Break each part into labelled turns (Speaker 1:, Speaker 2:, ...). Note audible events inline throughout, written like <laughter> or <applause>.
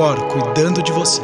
Speaker 1: Cor cuidando de você.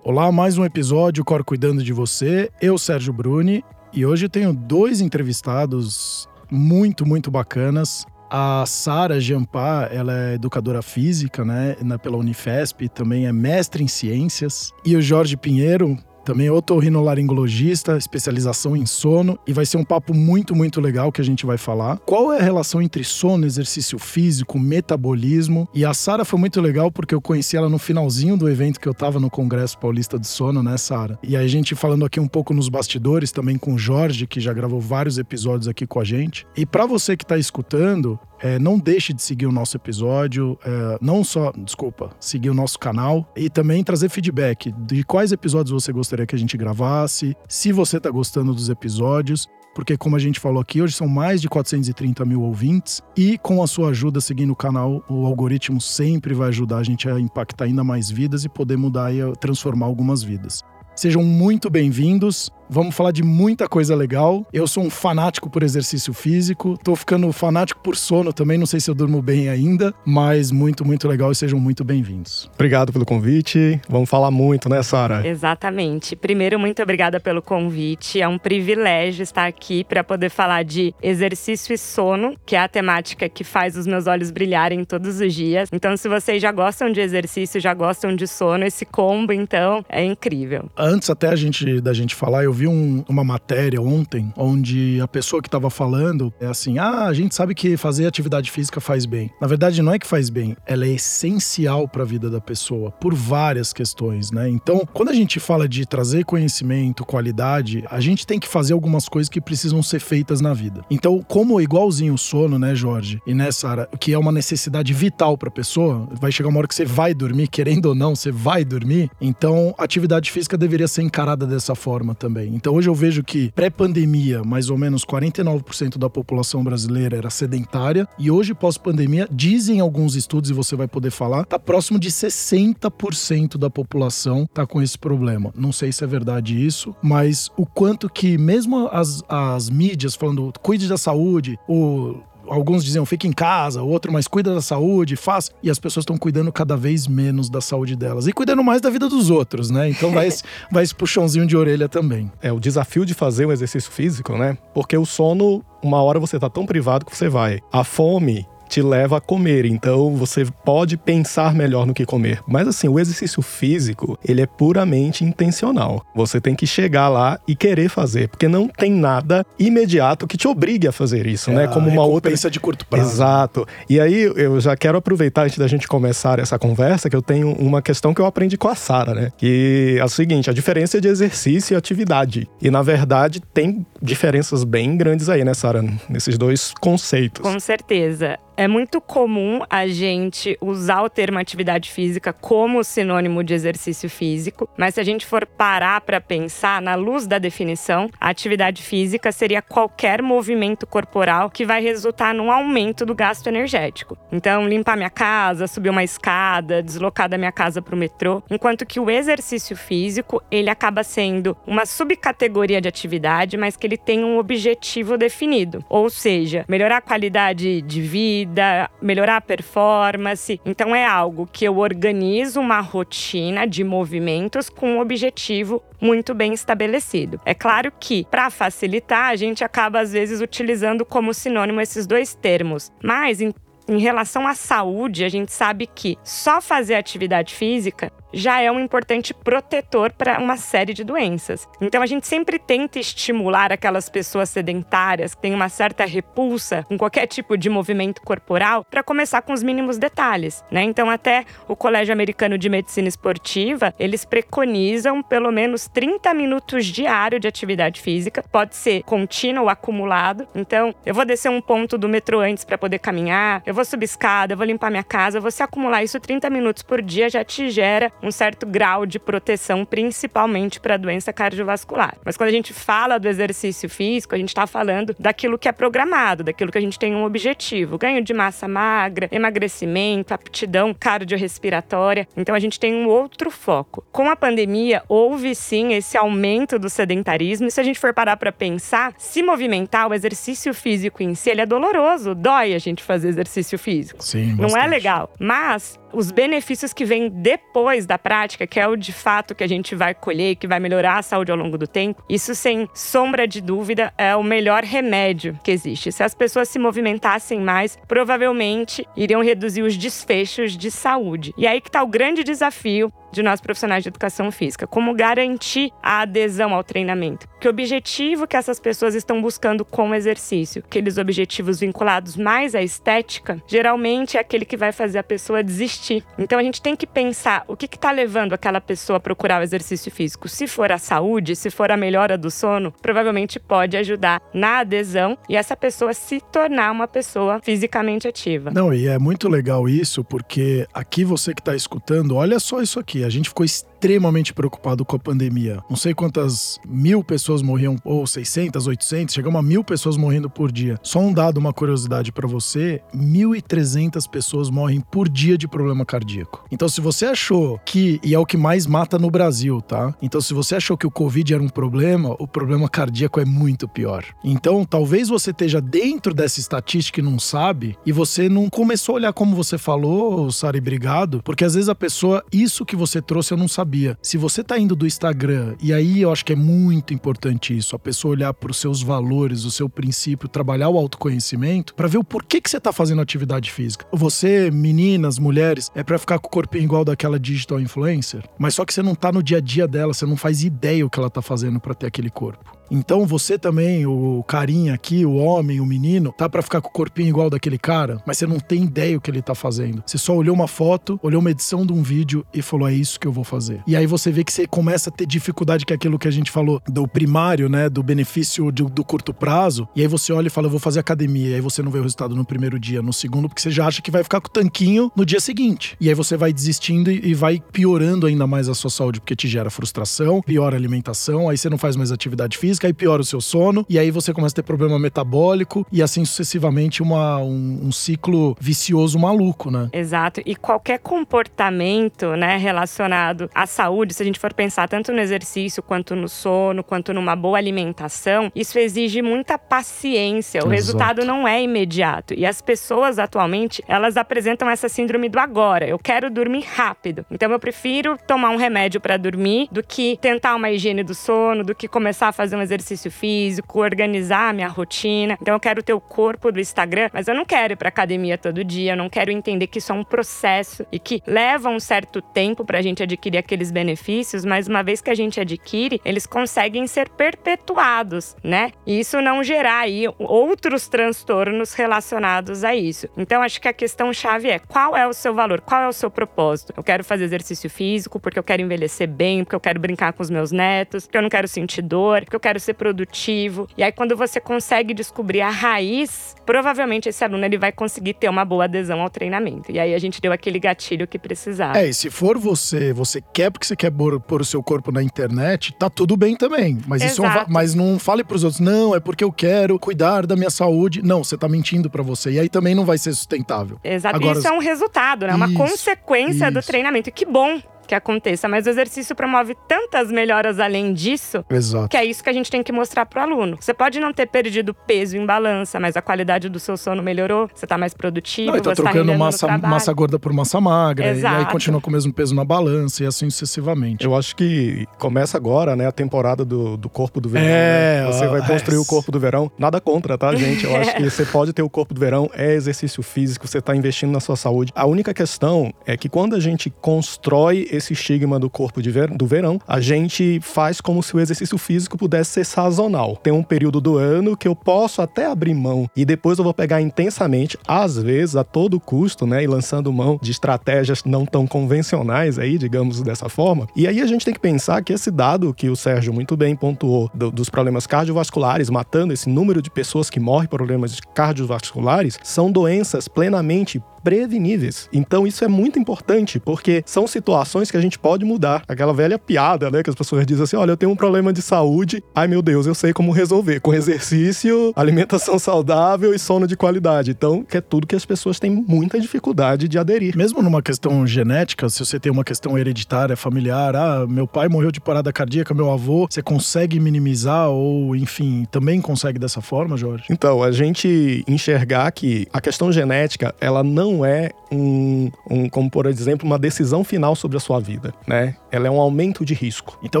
Speaker 2: Olá, mais um episódio Cor cuidando de você. Eu, Sérgio Bruni, e hoje tenho dois entrevistados muito, muito bacanas. A Sara Jampá, ela é educadora física, né, pela Unifesp, também é mestre em ciências. E o Jorge Pinheiro, também otorrinolaringologista, especialização em sono, e vai ser um papo muito, muito legal que a gente vai falar. Qual é a relação entre sono, exercício físico, metabolismo? E a Sara foi muito legal porque eu conheci ela no finalzinho do evento que eu tava no Congresso Paulista de Sono, né, Sara? E a gente falando aqui um pouco nos bastidores, também com o Jorge, que já gravou vários episódios aqui com a gente. E para você que tá escutando, é, não deixe de seguir o nosso episódio, é, não só, desculpa, seguir o nosso canal e também trazer feedback de quais episódios você gostaria que a gente gravasse, se você está gostando dos episódios, porque como a gente falou aqui, hoje são mais de 430 mil ouvintes e com a sua ajuda seguindo o canal, o algoritmo sempre vai ajudar a gente a impactar ainda mais vidas e poder mudar e transformar algumas vidas. Sejam muito bem-vindos. Vamos falar de muita coisa legal. Eu sou um fanático por exercício físico, tô ficando fanático por sono também, não sei se eu durmo bem ainda, mas muito, muito legal e sejam muito bem-vindos.
Speaker 3: Obrigado pelo convite. Vamos falar muito, né, Sara?
Speaker 4: Exatamente. Primeiro, muito obrigada pelo convite. É um privilégio estar aqui para poder falar de exercício e sono, que é a temática que faz os meus olhos brilharem todos os dias. Então, se vocês já gostam de exercício, já gostam de sono, esse combo, então, é incrível.
Speaker 2: Antes até a gente da gente falar, eu vi um, uma matéria ontem onde a pessoa que estava falando é assim: ah, a gente sabe que fazer atividade física faz bem. Na verdade, não é que faz bem, ela é essencial para a vida da pessoa por várias questões, né? Então, quando a gente fala de trazer conhecimento, qualidade, a gente tem que fazer algumas coisas que precisam ser feitas na vida. Então, como igualzinho o sono, né, Jorge? E né, Sara, que é uma necessidade vital para a pessoa, vai chegar uma hora que você vai dormir, querendo ou não, você vai dormir. Então, atividade física deveria ser encarada dessa forma também. Então hoje eu vejo que pré-pandemia, mais ou menos 49% da população brasileira era sedentária e hoje pós-pandemia, dizem alguns estudos e você vai poder falar, tá próximo de 60% da população tá com esse problema. Não sei se é verdade isso, mas o quanto que mesmo as, as mídias falando cuide da saúde, o alguns diziam fica em casa, o outro, mas cuida da saúde, faz. E as pessoas estão cuidando cada vez menos da saúde delas. E cuidando mais da vida dos outros, né? Então vai esse, <laughs> vai esse puxãozinho de orelha também.
Speaker 3: É o desafio de fazer um exercício físico, né? Porque o sono, uma hora você tá tão privado que você vai. A fome te leva a comer. Então você pode pensar melhor no que comer. Mas assim, o exercício físico, ele é puramente intencional. Você tem que chegar lá e querer fazer, porque não tem nada imediato que te obrigue a fazer isso,
Speaker 2: é,
Speaker 3: né?
Speaker 2: Como uma outra de curto prazo.
Speaker 3: Exato. E aí eu já quero aproveitar antes da gente começar essa conversa que eu tenho uma questão que eu aprendi com a Sara, né? Que é o seguinte, a diferença de exercício e atividade. E na verdade tem diferenças bem grandes aí, né, Sara, nesses dois conceitos.
Speaker 4: Com certeza. É muito comum a gente usar o termo atividade física como sinônimo de exercício físico, mas se a gente for parar para pensar na luz da definição, a atividade física seria qualquer movimento corporal que vai resultar num aumento do gasto energético. Então, limpar minha casa, subir uma escada, deslocar da minha casa para o metrô, enquanto que o exercício físico, ele acaba sendo uma subcategoria de atividade, mas que ele tem um objetivo definido, ou seja, melhorar a qualidade de vida, vida, melhorar a performance. Então é algo que eu organizo uma rotina de movimentos com um objetivo muito bem estabelecido. É claro que, para facilitar, a gente acaba às vezes utilizando como sinônimo esses dois termos, mas em em relação à saúde, a gente sabe que só fazer atividade física já é um importante protetor para uma série de doenças. Então a gente sempre tenta estimular aquelas pessoas sedentárias que têm uma certa repulsa com qualquer tipo de movimento corporal para começar com os mínimos detalhes, né? Então até o Colégio Americano de Medicina Esportiva, eles preconizam pelo menos 30 minutos diário de atividade física, pode ser contínuo ou acumulado. Então, eu vou descer um ponto do metrô antes para poder caminhar, eu vou subir escada, eu vou limpar minha casa, você acumular isso 30 minutos por dia já te gera um certo grau de proteção, principalmente para a doença cardiovascular. Mas quando a gente fala do exercício físico, a gente está falando daquilo que é programado, daquilo que a gente tem um objetivo: ganho de massa magra, emagrecimento, aptidão cardiorrespiratória. Então a gente tem um outro foco. Com a pandemia, houve sim esse aumento do sedentarismo. E se a gente for parar para pensar, se movimentar, o exercício físico em si, ele é doloroso, dói a gente fazer exercício físico.
Speaker 2: Sim,
Speaker 4: Não é legal. Mas os benefícios que vêm depois da prática, que é o de fato que a gente vai colher, que vai melhorar a saúde ao longo do tempo, isso sem sombra de dúvida é o melhor remédio que existe. Se as pessoas se movimentassem mais, provavelmente iriam reduzir os desfechos de saúde. E aí que está o grande desafio de nós profissionais de educação física, como garantir a adesão ao treinamento. Que objetivo que essas pessoas estão buscando com o exercício? Aqueles objetivos vinculados mais à estética, geralmente é aquele que vai fazer a pessoa desistir. Então a gente tem que pensar o que está levando aquela pessoa a procurar o exercício físico. Se for a saúde, se for a melhora do sono, provavelmente pode ajudar na adesão e essa pessoa se tornar uma pessoa fisicamente ativa.
Speaker 2: Não, e é muito legal isso, porque aqui você que está escutando, olha só isso aqui. A gente ficou extremamente preocupado com a pandemia. Não sei quantas mil pessoas morriam, ou 600, 800, chegamos a mil pessoas morrendo por dia. Só um dado, uma curiosidade para você: 1.300 pessoas morrem por dia de problema cardíaco. Então, se você achou que, e é o que mais mata no Brasil, tá? Então, se você achou que o Covid era um problema, o problema cardíaco é muito pior. Então, talvez você esteja dentro dessa estatística e não sabe, e você não começou a olhar como você falou, Sari, obrigado, porque às vezes a pessoa, isso que você trouxe eu não sabia. Se você tá indo do Instagram, e aí eu acho que é muito importante isso, a pessoa olhar para os seus valores, o seu princípio, trabalhar o autoconhecimento, para ver o porquê que você tá fazendo atividade física. Você, meninas, mulheres, é para ficar com o corpinho igual daquela digital influencer, mas só que você não tá no dia a dia dela, você não faz ideia o que ela tá fazendo para ter aquele corpo. Então você também, o carinha aqui, o homem, o menino, tá pra ficar com o corpinho igual daquele cara, mas você não tem ideia o que ele tá fazendo. Você só olhou uma foto, olhou uma edição de um vídeo e falou: é isso que eu vou fazer. E aí você vê que você começa a ter dificuldade, que é aquilo que a gente falou do primário, né? Do benefício de- do curto prazo. E aí você olha e fala: eu vou fazer academia. E aí você não vê o resultado no primeiro dia, no segundo, porque você já acha que vai ficar com o tanquinho no dia seguinte. E aí você vai desistindo e e vai piorando ainda mais a sua saúde, porque te gera frustração, piora a alimentação, aí você não faz mais atividade física, aí piora o seu sono, e aí você começa a ter problema metabólico, e assim sucessivamente uma, um, um ciclo vicioso maluco, né?
Speaker 4: Exato. E qualquer comportamento, né, relacionado à saúde, se a gente for pensar tanto no exercício, quanto no sono, quanto numa boa alimentação, isso exige muita paciência. O
Speaker 2: Exato.
Speaker 4: resultado não é imediato. E as pessoas atualmente, elas apresentam essa síndrome do agora. Eu quero dormir rápido. Então eu prefiro tomar um remédio para dormir do que tentar uma higiene do sono, do que começar a fazer um exercício físico, organizar a minha rotina. Então eu quero ter o corpo do Instagram, mas eu não quero ir pra academia todo dia, eu não quero entender que isso é um processo e que leva um certo tempo pra gente adquirir aqueles benefícios, mas uma vez que a gente adquire, eles conseguem ser perpetuados, né? E isso não gerar aí outros transtornos relacionados a isso. Então acho que a questão chave é qual é o seu valor, qual é o seu propósito? Eu quero fazer exercício físico porque eu quero envelhecer bem, porque eu quero brincar com os meus netos, porque eu não quero sentir dor, porque eu quero ser produtivo. E aí quando você consegue descobrir a raiz, provavelmente esse aluno ele vai conseguir ter uma boa adesão ao treinamento. E aí a gente deu aquele gatilho que precisava.
Speaker 2: É, e se for você, você quer porque você quer pôr, o seu corpo na internet, tá tudo bem também. Mas isso é um mas não fale pros outros, não, é porque eu quero cuidar da minha saúde. Não, você tá mentindo pra você. E aí também não vai ser sustentável.
Speaker 4: Exato.
Speaker 2: Agora-
Speaker 4: isso é um resultado, né? Uma
Speaker 2: Isso,
Speaker 4: consequência do
Speaker 2: isso.
Speaker 4: treinamento. E que bom que aconteça, mas o exercício promove tantas melhoras além disso.
Speaker 2: Exato.
Speaker 4: Que é isso que a gente tem que mostrar pro aluno. Você pode não ter perdido peso em balança, mas a qualidade do seu sono melhorou, você tá mais produtivo,
Speaker 2: Não, tá
Speaker 4: você tá
Speaker 2: trocando massa, massa gorda por massa magra. E aí continua com o mesmo peso na balança e assim sucessivamente.
Speaker 3: Eu acho que começa agora, né, a temporada do, do corpo do verão.
Speaker 2: É,
Speaker 3: né? Você vai construir
Speaker 2: é.
Speaker 3: o corpo do verão. Nada contra, tá, gente? Eu <laughs> acho que você pode ter o corpo do verão, é exercício físico, você tá investindo na sua saúde. A única questão é que quando a gente constrói esse estigma do corpo de ver- do verão, a gente faz como se o exercício físico pudesse ser sazonal. Tem um período do ano que eu posso até abrir mão e depois eu vou pegar intensamente, às vezes a todo custo, né, e lançando mão de estratégias não tão convencionais aí, digamos dessa forma. E aí a gente tem que pensar que esse dado que o Sérgio muito bem pontuou do- dos problemas cardiovasculares, matando esse número de pessoas que morrem por problemas cardiovasculares, são doenças plenamente preveníveis. Então isso é muito importante, porque são situações que a gente pode mudar. Aquela velha piada, né, que as pessoas dizem assim: olha, eu tenho um problema de saúde, ai meu Deus, eu sei como resolver. Com exercício, alimentação saudável e sono de qualidade. Então, que é tudo que as pessoas têm muita dificuldade de aderir.
Speaker 2: Mesmo numa questão genética, se você tem uma questão hereditária, familiar, ah, meu pai morreu de parada cardíaca, meu avô, você consegue minimizar ou, enfim, também consegue dessa forma, Jorge?
Speaker 3: Então, a gente enxergar que a questão genética, ela não é um, um, como por exemplo, uma decisão final sobre a sua vida, né? Ela é um aumento de risco.
Speaker 2: Então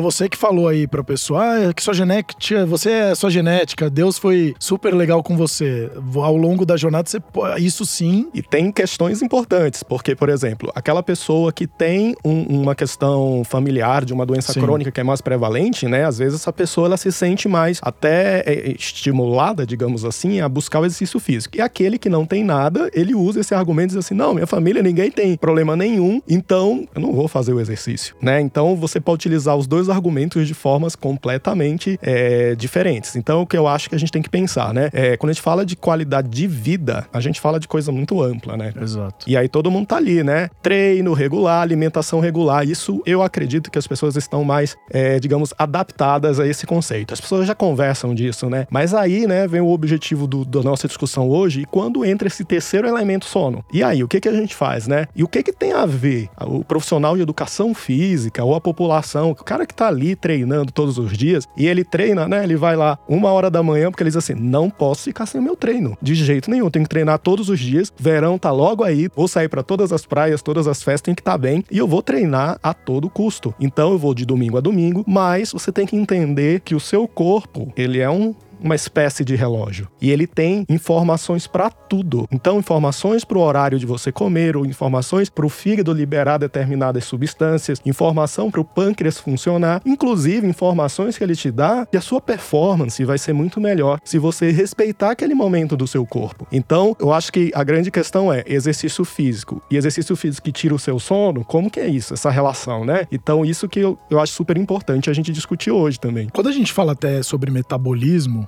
Speaker 2: você que falou aí pra pessoa, ah, é que sua genética, você é sua genética, Deus foi super legal com você. Ao longo da jornada, você isso sim.
Speaker 3: E tem questões importantes, porque, por exemplo, aquela pessoa que tem um, uma questão familiar de uma doença sim. crônica que é mais prevalente, né? Às vezes essa pessoa ela se sente mais até é, estimulada, digamos assim, a buscar o exercício físico. E aquele que não tem nada, ele usa esse argumento e diz assim: não, minha família ninguém tem problema nenhum, então eu não vou fazer o exercício, né? Então você pode utilizar os dois argumentos de formas completamente é, diferentes. Então o que eu acho que a gente tem que pensar, né? É, quando a gente fala de qualidade de vida, a gente fala de coisa muito ampla, né?
Speaker 2: Exato.
Speaker 3: E aí todo mundo tá ali, né? Treino regular, alimentação regular. Isso eu acredito que as pessoas estão mais, é, digamos, adaptadas a esse conceito. As pessoas já conversam disso, né? Mas aí, né, vem o objetivo do, da nossa discussão hoje e quando entra esse terceiro elemento sono. E aí, o que, que a gente faz, né? E o que, que tem a ver o profissional de educação física ou a população, o cara que tá ali treinando todos os dias e ele treina, né? Ele vai lá uma hora da manhã porque ele diz assim: não posso ficar sem o meu treino. De jeito nenhum, tenho que treinar todos os dias. Verão tá logo aí, vou sair para todas as praias, todas as festas, tem que estar tá bem e eu vou treinar a todo custo. Então eu vou de domingo a domingo, mas você tem que entender que o seu corpo, ele é um uma espécie de relógio. E ele tem informações para tudo. Então, informações para o horário de você comer, ou informações para o fígado liberar determinadas substâncias, informação para o pâncreas funcionar, inclusive informações que ele te dá que a sua performance vai ser muito melhor se você respeitar aquele momento do seu corpo. Então, eu acho que a grande questão é exercício físico. E exercício físico que tira o seu sono, como que é isso, essa relação, né? Então, isso que eu, eu acho super importante a gente discutir hoje também.
Speaker 2: Quando a gente fala até sobre metabolismo,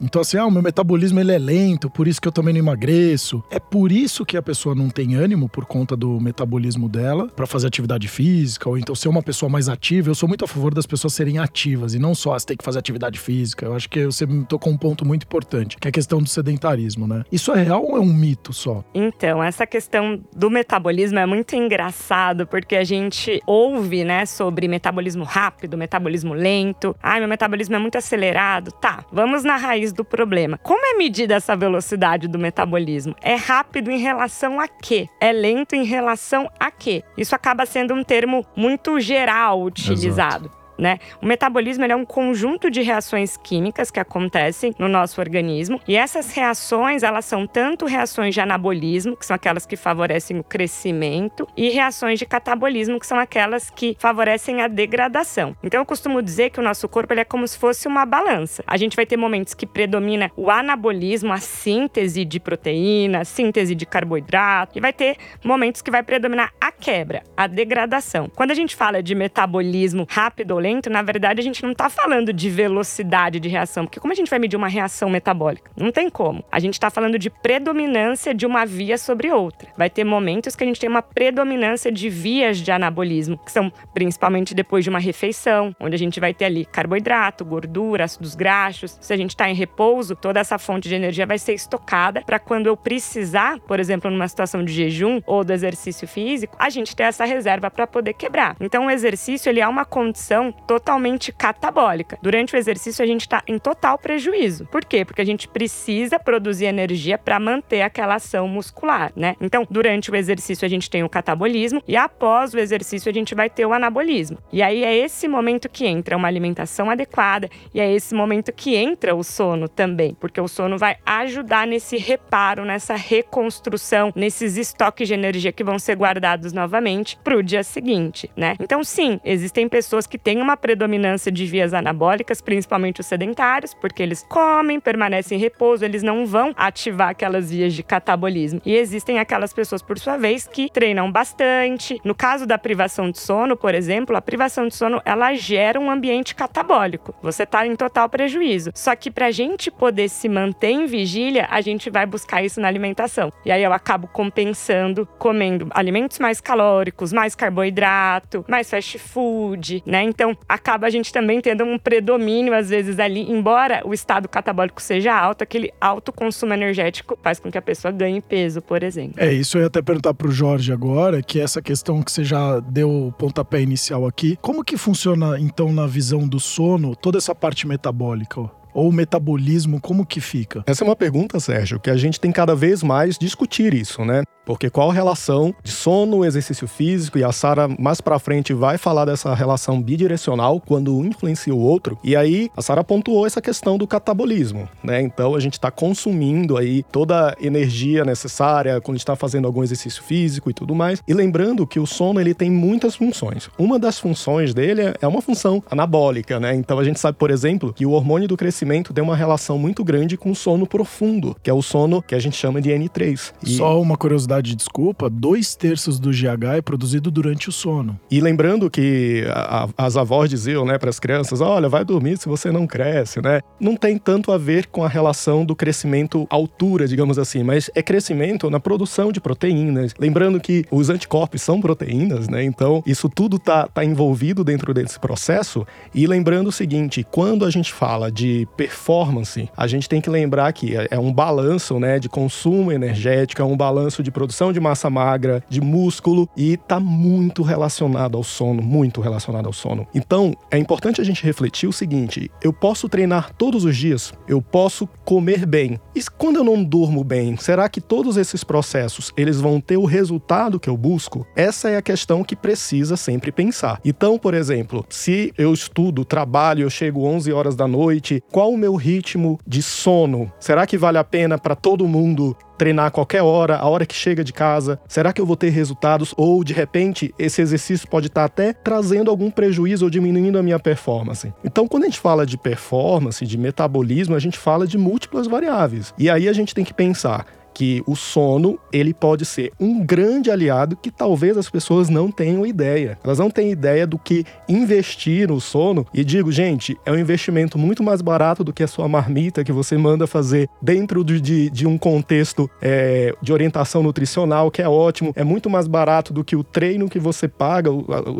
Speaker 2: então, assim, ah, o meu metabolismo ele é lento, por isso que eu também não emagreço. É por isso que a pessoa não tem ânimo por conta do metabolismo dela para fazer atividade física, ou então ser uma pessoa mais ativa. Eu sou muito a favor das pessoas serem ativas e não só as ter que fazer atividade física. Eu acho que você tocou um ponto muito importante, que é a questão do sedentarismo, né? Isso é real ou é um mito só?
Speaker 4: Então, essa questão do metabolismo é muito engraçado, porque a gente ouve, né, sobre metabolismo rápido, metabolismo lento. Ai, meu metabolismo é muito acelerado. Tá, vamos na raiz raiz do problema. Como é medida essa velocidade do metabolismo? É rápido em relação a quê? É lento em relação a quê? Isso acaba sendo um termo muito geral utilizado. Exato. Né? O metabolismo é um conjunto de reações químicas que acontecem no nosso organismo e essas reações elas são tanto reações de anabolismo, que são aquelas que favorecem o crescimento, e reações de catabolismo, que são aquelas que favorecem a degradação. Então eu costumo dizer que o nosso corpo é como se fosse uma balança. A gente vai ter momentos que predomina o anabolismo, a síntese de proteína, a síntese de carboidrato, e vai ter momentos que vai predominar a quebra, a degradação. Quando a gente fala de metabolismo rápido ou lento, na verdade, a gente não está falando de velocidade de reação, porque como a gente vai medir uma reação metabólica? Não tem como. A gente está falando de predominância de uma via sobre outra. Vai ter momentos que a gente tem uma predominância de vias de anabolismo, que são principalmente depois de uma refeição, onde a gente vai ter ali carboidrato, gordura, ácidos graxos. Se a gente está em repouso, toda essa fonte de energia vai ser estocada para quando eu precisar, por exemplo, numa situação de jejum ou do exercício físico, a gente ter essa reserva para poder quebrar. Então, o exercício ele é uma condição totalmente catabólica. Durante o exercício, a gente está em total prejuízo. Por quê? Porque a gente precisa produzir energia para manter aquela ação muscular, né? Então, durante o exercício, a gente tem o catabolismo e após o exercício, a gente vai ter o anabolismo. E aí é esse momento que entra uma alimentação adequada e é esse momento que entra o sono também, porque o sono vai ajudar nesse reparo, nessa reconstrução, nesses estoques de energia que vão ser guardados novamente para o dia seguinte, né? Então, sim, existem pessoas que têm uma uma predominância de vias anabólicas, principalmente os sedentários, porque eles comem, permanecem em repouso, eles não vão ativar aquelas vias de catabolismo. E existem aquelas pessoas, por sua vez, que treinam bastante. No caso da privação de sono, por exemplo, a privação de sono ela gera um ambiente catabólico. Você está em total prejuízo. Só que para gente poder se manter em vigília, a gente vai buscar isso na alimentação. E aí eu acabo compensando comendo alimentos mais calóricos, mais carboidrato, mais fast food, né? Então acaba a gente também tendo um predomínio às vezes ali, embora o estado catabólico seja alto, aquele alto consumo energético faz com que a pessoa ganhe peso, por exemplo.
Speaker 2: É, isso eu ia até perguntar pro Jorge agora, que é essa questão que você já deu o pontapé inicial aqui, como que funciona então na visão do sono toda essa parte metabólica? ou o metabolismo, como que fica?
Speaker 3: Essa é uma pergunta, Sérgio, que a gente tem cada vez mais discutir isso, né? Porque qual relação de sono, exercício físico e a Sara mais para frente vai falar dessa relação bidirecional quando um influencia o outro. E aí a Sara pontuou essa questão do catabolismo, né? Então a gente está consumindo aí toda a energia necessária quando está fazendo algum exercício físico e tudo mais. E lembrando que o sono ele tem muitas funções. Uma das funções dele é uma função anabólica, né? Então a gente sabe, por exemplo, que o hormônio do crescimento crescimento tem uma relação muito grande com o sono profundo, que é o sono que a gente chama de N3.
Speaker 2: E... Só uma curiosidade, desculpa, dois terços do GH é produzido durante o sono.
Speaker 3: E lembrando que a, as avós diziam, né, para as crianças, olha, vai dormir se você não cresce, né? Não tem tanto a ver com a relação do crescimento altura, digamos assim, mas é crescimento na produção de proteínas. Lembrando que os anticorpos são proteínas, né? Então, isso tudo tá, tá envolvido dentro desse processo. E lembrando o seguinte, quando a gente fala de performance, a gente tem que lembrar que é, é um balanço, né, de consumo energético, é um balanço de produção de massa magra, de músculo e tá muito relacionado ao sono, muito relacionado ao sono. Então, é importante a gente refletir o seguinte: eu posso treinar todos os dias, eu posso comer bem. E quando eu não durmo bem, será que todos esses processos eles vão ter o resultado que eu busco? Essa é a questão que precisa sempre pensar. Então, por exemplo, se eu estudo, trabalho, eu chego 11 horas da noite, qual o meu ritmo de sono? Será que vale a pena para todo mundo treinar a qualquer hora, a hora que chega de casa? Será que eu vou ter resultados? Ou, de repente, esse exercício pode estar até trazendo algum prejuízo ou diminuindo a minha performance? Então, quando a gente fala de performance, de metabolismo, a gente fala de múltiplas variáveis. E aí a gente tem que pensar que o sono ele pode ser um grande aliado que talvez as pessoas não tenham ideia. Elas não têm ideia do que investir no sono. E digo, gente, é um investimento muito mais barato do que a sua marmita que você manda fazer dentro de, de um contexto é, de orientação nutricional, que é ótimo. É muito mais barato do que o treino que você paga,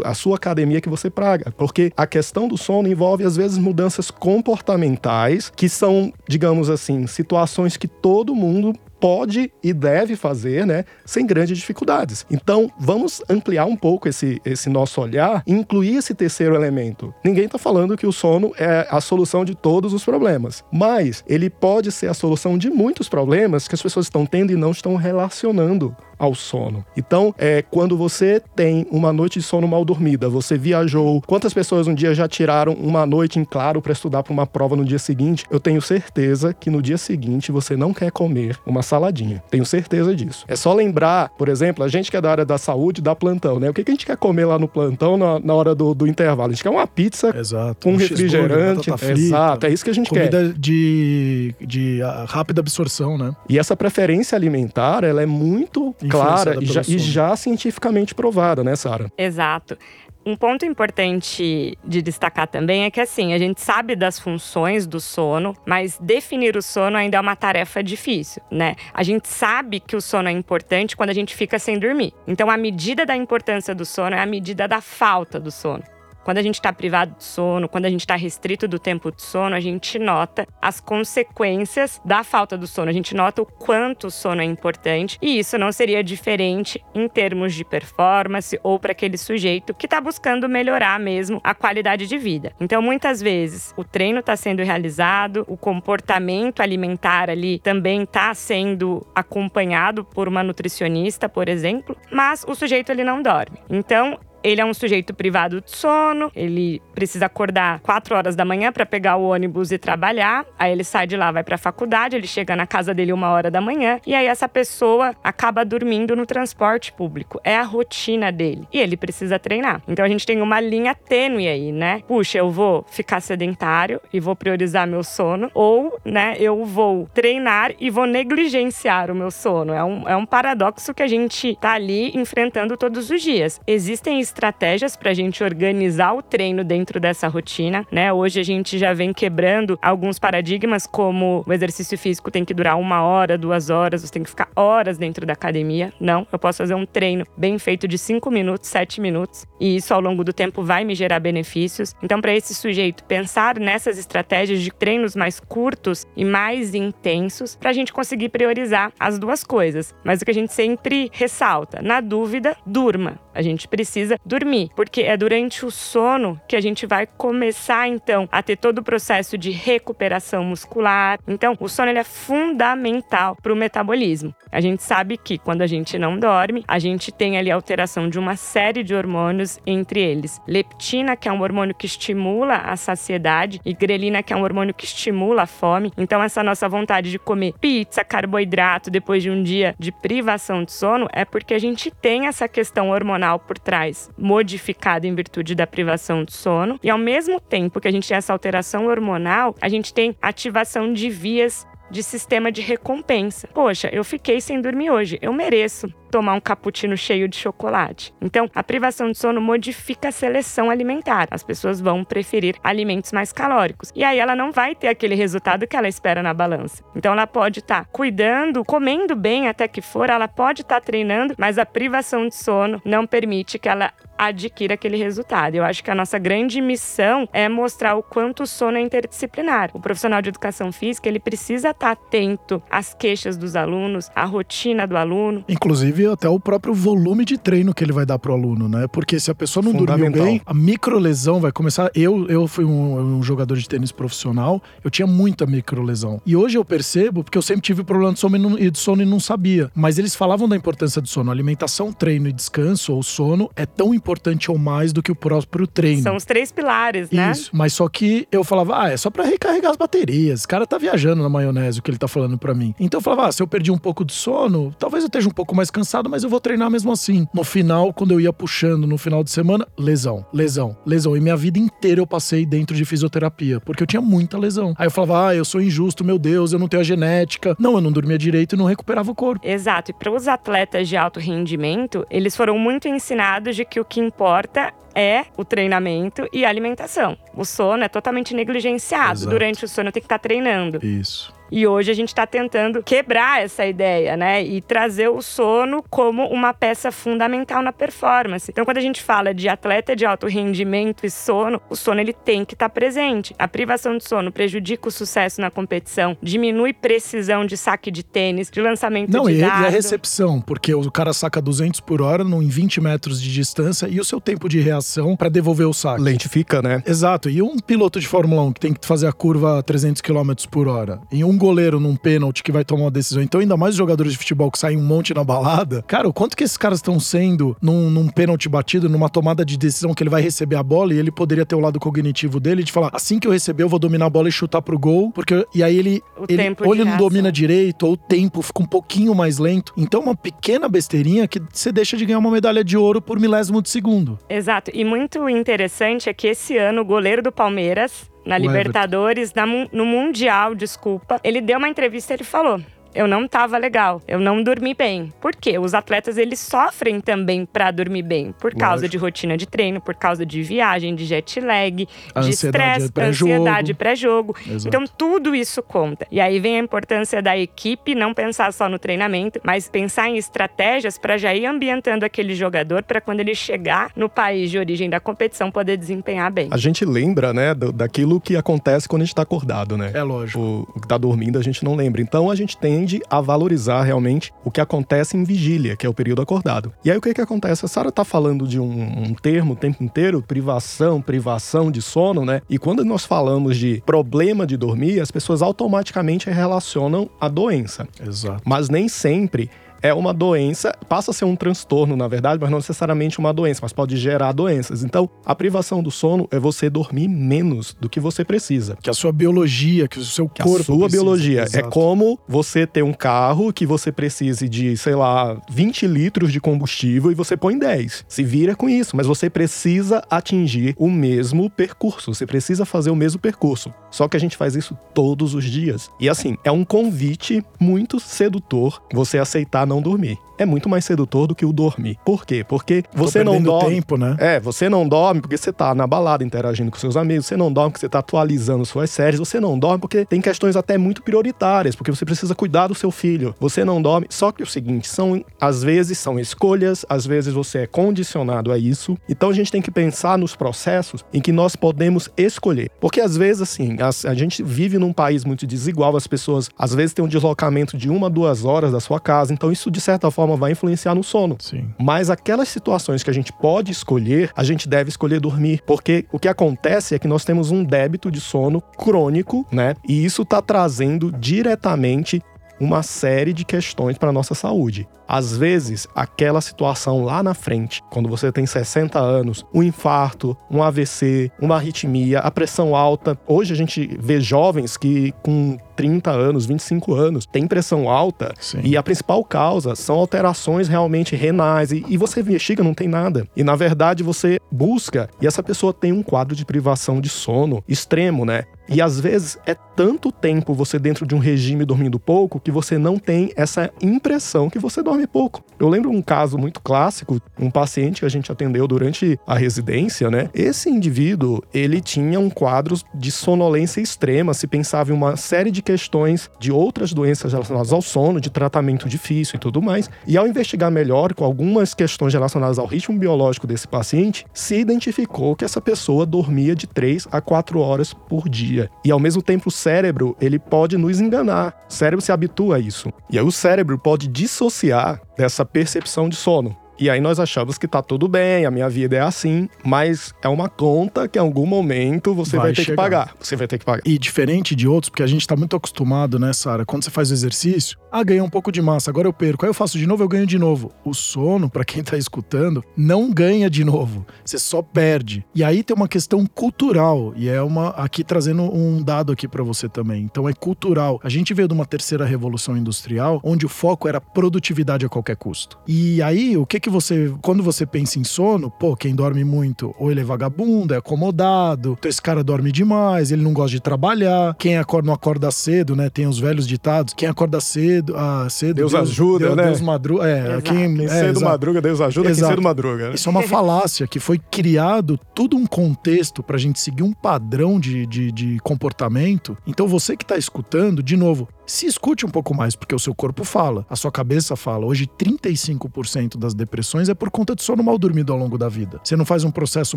Speaker 3: a, a sua academia que você paga. Porque a questão do sono envolve, às vezes, mudanças comportamentais que são, digamos assim, situações que todo mundo pode e deve fazer, né, sem grandes dificuldades. Então, vamos ampliar um pouco esse, esse nosso olhar incluir esse terceiro elemento. Ninguém está falando que o sono é a solução de todos os problemas, mas ele pode ser a solução de muitos problemas que as pessoas estão tendo e não estão relacionando ao sono. Então, é, quando você tem uma noite de sono mal dormida, você viajou, quantas pessoas um dia já tiraram uma noite em claro para estudar para uma prova no dia seguinte? Eu tenho certeza que no dia seguinte você não quer comer uma saladinha. Tenho certeza disso. É só lembrar, por exemplo, a gente que é da área da saúde, da plantão, né? O que, que a gente quer comer lá no plantão na, na hora do, do, intervalo? A gente quer uma pizza
Speaker 2: Exato.
Speaker 3: com um refrigerante. Exato, é isso que a gente
Speaker 2: comida
Speaker 3: quer.
Speaker 2: Comida de, de rápida absorção, né?
Speaker 3: E essa preferência alimentar, ela é muito clara e já, e já cientificamente provada, né, Sara?
Speaker 4: Exato. Um ponto importante de destacar também é que, assim, a gente sabe das funções do sono, mas definir o sono ainda é uma tarefa difícil, né? A gente sabe que o sono é importante quando a gente fica sem dormir. Então, a medida da importância do sono é a medida da falta do sono. Quando a gente está privado de sono, quando a gente está restrito do tempo de sono, a gente nota as consequências da falta do sono. A gente nota o quanto o sono é importante e isso não seria diferente em termos de performance ou para aquele sujeito que está buscando melhorar mesmo a qualidade de vida. Então, muitas vezes, o treino está sendo realizado, o comportamento alimentar ali também está sendo acompanhado por uma nutricionista, por exemplo, mas o sujeito ele não dorme. Então, ele é um sujeito privado de sono, ele precisa acordar 4 horas da manhã para pegar o ônibus e trabalhar. Aí ele sai de lá, vai para a faculdade, ele chega na casa dele uma hora da manhã e aí essa pessoa acaba dormindo no transporte público. É a rotina dele e ele precisa treinar. Então a gente tem uma linha tênue aí, né? Puxa, eu vou ficar sedentário e vou priorizar meu sono ou, né, eu vou treinar e vou negligenciar o meu sono. É um, é um paradoxo que a gente tá ali enfrentando todos os dias. Existem estratégias para a gente organizar o treino dentro dessa rotina, né? Hoje a gente já vem quebrando alguns paradigmas, como o exercício físico tem que durar uma hora, duas horas, você tem que ficar horas dentro da academia. Não, eu posso fazer um treino bem feito de cinco minutos, sete minutos, e isso ao longo do tempo vai me gerar benefícios. Então, para esse sujeito pensar nessas estratégias de treinos mais curtos e mais intensos, para a gente conseguir priorizar as duas coisas. Mas o que a gente sempre ressalta, na dúvida, durma. A gente precisa dormir, porque é durante o sono que a gente vai começar então a ter todo o processo de recuperação muscular. Então, o sono ele é fundamental para o metabolismo. A gente sabe que quando a gente não dorme, a gente tem ali alteração de uma série de hormônios, entre eles leptina, que é um hormônio que estimula a saciedade, e grelina, que é um hormônio que estimula a fome. Então, essa nossa vontade de comer pizza, carboidrato depois de um dia de privação de sono é porque a gente tem essa questão hormonal por trás, modificada em virtude da privação de sono. E ao mesmo tempo que a gente tem essa alteração hormonal, a gente tem ativação de vias de sistema de recompensa. Poxa, eu fiquei sem dormir hoje, eu mereço tomar um cappuccino cheio de chocolate. Então, a privação de sono modifica a seleção alimentar. As pessoas vão preferir alimentos mais calóricos. E aí ela não vai ter aquele resultado que ela espera na balança. Então, ela pode estar tá cuidando, comendo bem até que for, ela pode estar tá treinando, mas a privação de sono não permite que ela adquira aquele resultado. Eu acho que a nossa grande missão é mostrar o quanto o sono é interdisciplinar. O profissional de educação física, ele precisa estar tá atento às queixas dos alunos, à rotina do aluno.
Speaker 2: Inclusive até o próprio volume de treino que ele vai dar pro aluno, né? Porque se a pessoa não dormiu bem, a microlesão vai começar. Eu, eu fui um, um, jogador de tênis profissional, eu tinha muita microlesão. E hoje eu percebo, porque eu sempre tive problema de sono e, não, de sono e não sabia. Mas eles falavam da importância do sono. Alimentação, treino e descanso, ou sono, é tão importante ou mais do que o próprio treino.
Speaker 4: São os três pilares, né?
Speaker 2: Isso. Mas só que eu falava, ah, é só para recarregar as baterias. Esse cara tá viajando na maionese, o que ele tá falando para mim. Então eu falava, ah, se eu perdi um pouco de sono, talvez eu esteja um pouco mais cansado mas eu vou treinar mesmo assim. No final, quando eu ia puxando no final de semana, lesão, lesão, lesão. E minha vida inteira eu passei dentro de fisioterapia, porque eu tinha muita lesão. Aí eu falava, ah, eu sou injusto, meu Deus, eu não tenho a genética. Não, eu não dormia direito e não recuperava o corpo.
Speaker 4: Exato. E para os atletas de alto rendimento, eles foram muito ensinados de que o que importa é o treinamento e a alimentação. O sono é totalmente negligenciado. Exato. Durante o sono tem que estar treinando.
Speaker 2: Isso.
Speaker 4: E hoje a gente está tentando quebrar essa ideia, né? E trazer o sono como uma peça fundamental na performance. Então, quando a gente fala de atleta de alto rendimento e sono, o sono ele tem que estar tá presente. A privação de sono prejudica o sucesso na competição, diminui precisão de saque de tênis, de lançamento
Speaker 2: Não,
Speaker 4: de
Speaker 2: e,
Speaker 4: dado.
Speaker 2: e a recepção, porque o cara saca 200 por hora em 20 metros de distância e o seu tempo de reação para devolver o saque.
Speaker 3: Lentifica, né?
Speaker 2: Exato. E um piloto de Fórmula 1 que tem que fazer a curva a 300 km por hora, em um goleiro num pênalti que vai tomar uma decisão, então ainda mais jogadores de futebol que saem um monte na balada, cara, o quanto que esses caras estão sendo num, num pênalti batido, numa tomada de decisão que ele vai receber a bola e ele poderia ter o lado cognitivo dele de falar, assim que eu receber, eu vou dominar a bola e chutar pro gol, porque e aí ele, ele ou ele não domina direito, ou o tempo fica um pouquinho mais lento. Então, uma pequena besteirinha que você deixa de ganhar uma medalha de ouro por milésimo de segundo.
Speaker 4: Exato. E muito interessante é que esse ano o goleiro do Palmeiras na Libertadores, na, no Mundial, desculpa. Ele deu uma entrevista e ele falou: eu não tava legal, eu não dormi bem. Por quê? Os atletas eles sofrem também para dormir bem, por causa Lógico. de rotina de treino, por causa de viagem, de jet lag, a de estresse, ansiedade pré-jogo. então tudo isso conta. E aí vem a importância da equipe não pensar só no treinamento, mas pensar em estratégias para já ir ambientando aquele jogador para quando ele chegar no país de origem da competição poder desempenhar bem.
Speaker 3: A gente lembra, né, daquilo que acontece quando a gente tá acordado, né?
Speaker 2: É lógico.
Speaker 3: O, o que tá dormindo a gente não lembra. Então a gente tem tende a valorizar realmente o que acontece em vigília, que é o período acordado. E aí o que, que acontece? A Sara tá falando de um, um termo o tempo inteiro, privação, privação de sono, né? E quando nós falamos de problema de dormir, as pessoas automaticamente relacionam a doença.
Speaker 2: Exato.
Speaker 3: Mas nem sempre é uma doença, passa a ser um transtorno, na verdade, mas não necessariamente uma doença, mas pode gerar doenças. Então, a privação do sono é você dormir menos do que você precisa.
Speaker 2: Que a sua biologia, que o seu
Speaker 3: que
Speaker 2: corpo.
Speaker 3: A sua
Speaker 2: precisa.
Speaker 3: biologia.
Speaker 2: Exato.
Speaker 3: É como você ter um carro que você precise de, sei lá, 20 litros de combustível e você põe 10. Se vira com isso, mas você precisa atingir o mesmo percurso. Você precisa fazer o mesmo percurso. Só que a gente faz isso todos os dias. E assim, é um convite muito sedutor você aceitar não dormir. É muito mais sedutor do que o dormir. Por quê? Porque você não dorme.
Speaker 2: tempo, né?
Speaker 3: É, você não dorme porque você tá na balada interagindo com seus amigos, você não dorme porque você tá atualizando suas séries, você não dorme porque tem questões até muito prioritárias, porque você precisa cuidar do seu filho. Você não dorme. Só que o seguinte, são às vezes são escolhas, às vezes você é condicionado a isso. Então a gente tem que pensar nos processos em que nós podemos escolher. Porque às vezes assim, a, a gente vive num país muito desigual, as pessoas às vezes têm um deslocamento de uma, duas horas da sua casa, então isso de certa forma vai influenciar no sono.
Speaker 2: Sim.
Speaker 3: Mas aquelas situações que a gente pode escolher, a gente deve escolher dormir. Porque o que acontece é que nós temos um débito de sono crônico, né? E isso está trazendo diretamente uma série de questões para a nossa saúde. Às vezes, aquela situação lá na frente, quando você tem 60 anos, um infarto, um AVC, uma arritmia, a pressão alta. Hoje a gente vê jovens que com 30 anos, 25 anos, têm pressão alta
Speaker 2: Sim.
Speaker 3: e a principal causa são alterações realmente renais. E, e você investiga, não tem nada. E na verdade você busca e essa pessoa tem um quadro de privação de sono extremo, né? E às vezes é tanto tempo você dentro de um regime dormindo pouco que você não tem essa impressão que você dorme pouco. Eu lembro um caso muito clássico, um paciente que a gente atendeu durante a residência, né? Esse indivíduo, ele tinha um quadro de sonolência extrema, se pensava em uma série de questões de outras doenças relacionadas ao sono, de tratamento difícil e tudo mais. E ao investigar melhor com algumas questões relacionadas ao ritmo biológico desse paciente, se identificou que essa pessoa dormia de 3 a 4 horas por dia. E ao mesmo tempo o cérebro, ele pode nos enganar. O cérebro se habitua a isso. E aí o cérebro pode dissociar dessa percepção de sono. E aí nós achamos que tá tudo bem, a minha vida é assim, mas é uma conta que em algum momento você vai,
Speaker 2: Vai
Speaker 3: ter que
Speaker 2: chegar.
Speaker 3: pagar. Você vai ter que pagar.
Speaker 2: E diferente de outros, porque a gente tá muito acostumado, né, Sara? Quando você faz o exercício, ah, ganhei um pouco de massa, agora eu perco. Aí eu faço de novo, eu ganho de novo. O sono, pra quem tá escutando, não ganha de novo. Você só perde. E aí tem uma questão cultural, e é uma aqui trazendo um dado aqui pra você também. Então é cultural. A gente veio de uma terceira revolução industrial, onde o foco era produtividade a qualquer custo. E aí, o que que você, quando você pensa em sono, pô, quem dorme muito, ou ele é vagabundo, é acomodado, então esse cara dorme demais, ele não gosta de trabalhar, quem acorda não acorda cedo, né? Tem os velhos ditados, quem acorda cedo, ah, cedo
Speaker 3: Deus ajuda,
Speaker 2: Deus,
Speaker 3: né?
Speaker 2: Deus madruga, é,
Speaker 4: Exato.
Speaker 2: quem,
Speaker 3: Quem
Speaker 2: é,
Speaker 3: cedo
Speaker 2: exato.
Speaker 3: madruga, Deus ajuda,
Speaker 2: Exato.
Speaker 3: quem cedo madruga. né?
Speaker 2: Isso é uma <laughs> falácia que foi criado todo um contexto pra gente seguir um padrão de, de, de comportamento. Então você que tá escutando, de novo, se escute um pouco mais, porque o seu corpo fala, a sua cabeça fala. Hoje, 35% das depressões é por conta de sono mal dormido ao longo da vida. Você não faz um processo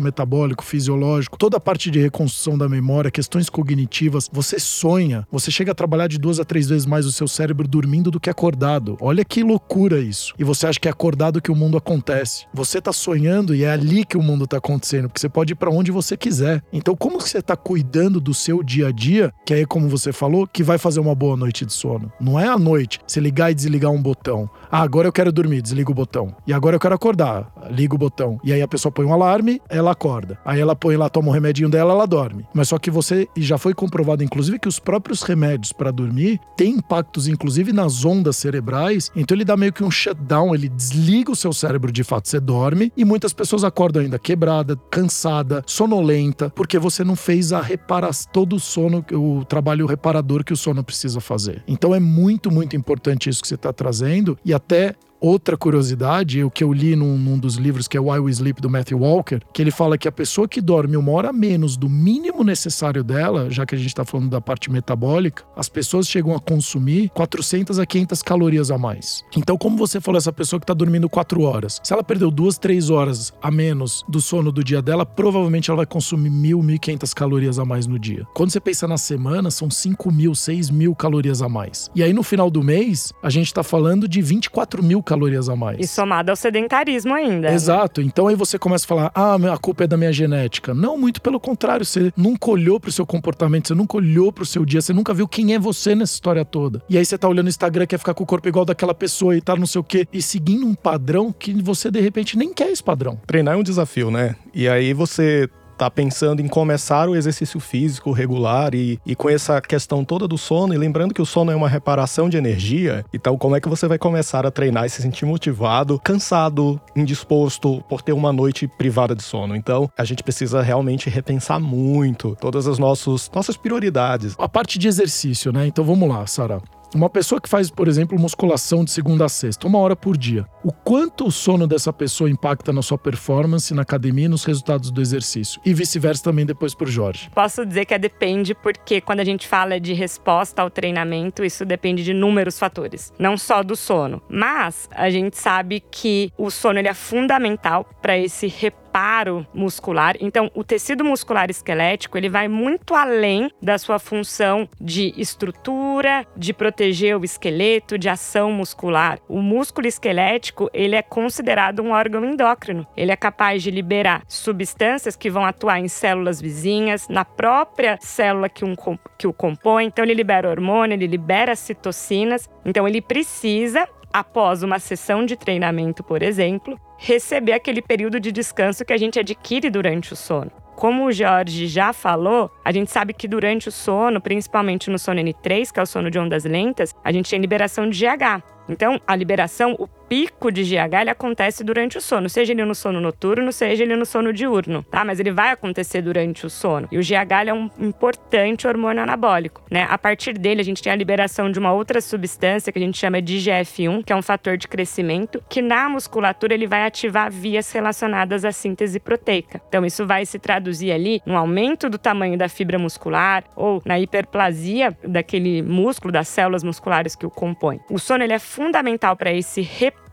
Speaker 2: metabólico, fisiológico, toda a parte de reconstrução da memória, questões cognitivas. Você sonha, você chega a trabalhar de duas a três vezes mais o seu cérebro dormindo do que acordado. Olha que loucura isso. E você acha que é acordado que o mundo acontece. Você tá sonhando e é ali que o mundo tá acontecendo, porque você pode ir para onde você quiser. Então, como que você tá cuidando do seu dia a dia, que aí, como você falou, que vai fazer uma boa noite de sono? Não é à noite, você ligar e desligar um botão. Ah, agora eu quero dormir, desliga o botão. E agora eu quero acordar, liga o botão. E aí a pessoa põe um alarme, ela acorda. Aí ela põe lá, toma o remedinho dela, ela dorme. Mas só que você, e já foi comprovado, inclusive, que os próprios remédios para dormir têm impactos, inclusive, nas ondas cerebrais. Então ele dá meio que um shutdown, ele desliga o seu cérebro de fato. Você dorme e muitas pessoas acordam ainda quebrada, cansada, sonolenta, porque você não fez a reparação, todo o sono, o trabalho reparador que o sono precisa fazer. Então é muito, muito importante isso que você está trazendo e até Outra curiosidade, o que eu li num, num, dos livros que é Why We Sleep, do Matthew Walker, que ele fala que a pessoa que dorme uma hora menos do mínimo necessário dela, já que a gente está falando da parte metabólica, as pessoas chegam a consumir 400 a 500 calorias a mais. Então, como você falou, essa pessoa que está dormindo 4 horas, se ela perdeu 2, 3 horas a menos do sono do dia dela, provavelmente ela vai consumir 1.000, 1.500 calorias a mais no dia. Quando você pensa na semana, são 5.000, 6.000 calorias a mais. E aí, no final do mês, a gente está falando de 24 mil calorias calorias a mais.
Speaker 4: E somado ao sedentarismo ainda. né?
Speaker 2: Exato. Então aí você começa a falar: ah, a culpa é da minha genética. Não, muito pelo contrário. Você nunca olhou pro seu comportamento, você nunca olhou pro seu dia, você nunca viu quem é você nessa história toda. E aí você tá olhando o Instagram, quer ficar com o corpo igual daquela pessoa e tá não sei o quê, e seguindo um padrão que você de repente nem quer esse padrão.
Speaker 3: Treinar é um desafio, né? E aí você tá pensando em começar o exercício físico regular e, e com essa questão toda do sono, e lembrando que o sono é uma reparação de energia, então como é que você vai começar a treinar e se sentir motivado, cansado, indisposto por ter uma noite privada de sono? Então a gente precisa realmente repensar muito todas as nossos, nossas prioridades.
Speaker 2: A parte de exercício, né? Então vamos lá, Sara. Uma pessoa que faz, por exemplo, musculação de segunda a sexta, uma hora por dia. O quanto o sono dessa pessoa impacta na sua performance na academia e nos resultados do exercício? E vice-versa também depois pro Jorge.
Speaker 4: Posso dizer que é depende, porque quando a gente fala de resposta ao treinamento, isso depende de inúmeros fatores, não só do sono. Mas a gente sabe que o sono ele é fundamental para esse reparo muscular. Então, o tecido muscular esquelético, ele vai muito além da sua função de estrutura, de proteger o esqueleto, de ação muscular. O músculo esquelético, ele é considerado um órgão endócrino. Ele é capaz de liberar substâncias que vão atuar em células vizinhas, na própria célula que, um, que o compõe. Então, ele libera hormônio, ele libera citocinas. Então, ele precisa após uma sessão de treinamento, por exemplo, receber aquele período de descanso que a gente adquire durante o sono. Como o Jorge já falou, a gente sabe que durante o sono, principalmente no sono N3, que é o sono de ondas lentas, a gente tem liberação de GH. Então, a liberação, o pico de GH, ele acontece durante o sono, seja ele no sono noturno, seja ele no sono diurno, tá? Mas ele vai acontecer durante o sono. E o GH é um importante hormônio anabólico, né? A partir dele, a gente tem a liberação de uma outra substância que a gente chama de IGF-1, que é um fator de crescimento, que na musculatura ele vai ativar vias relacionadas à síntese proteica. Então, isso vai se traduzir ali no aumento do tamanho da fibra muscular ou na hiperplasia daquele músculo, das células musculares que o compõem. O sono, ele é fundamental para esse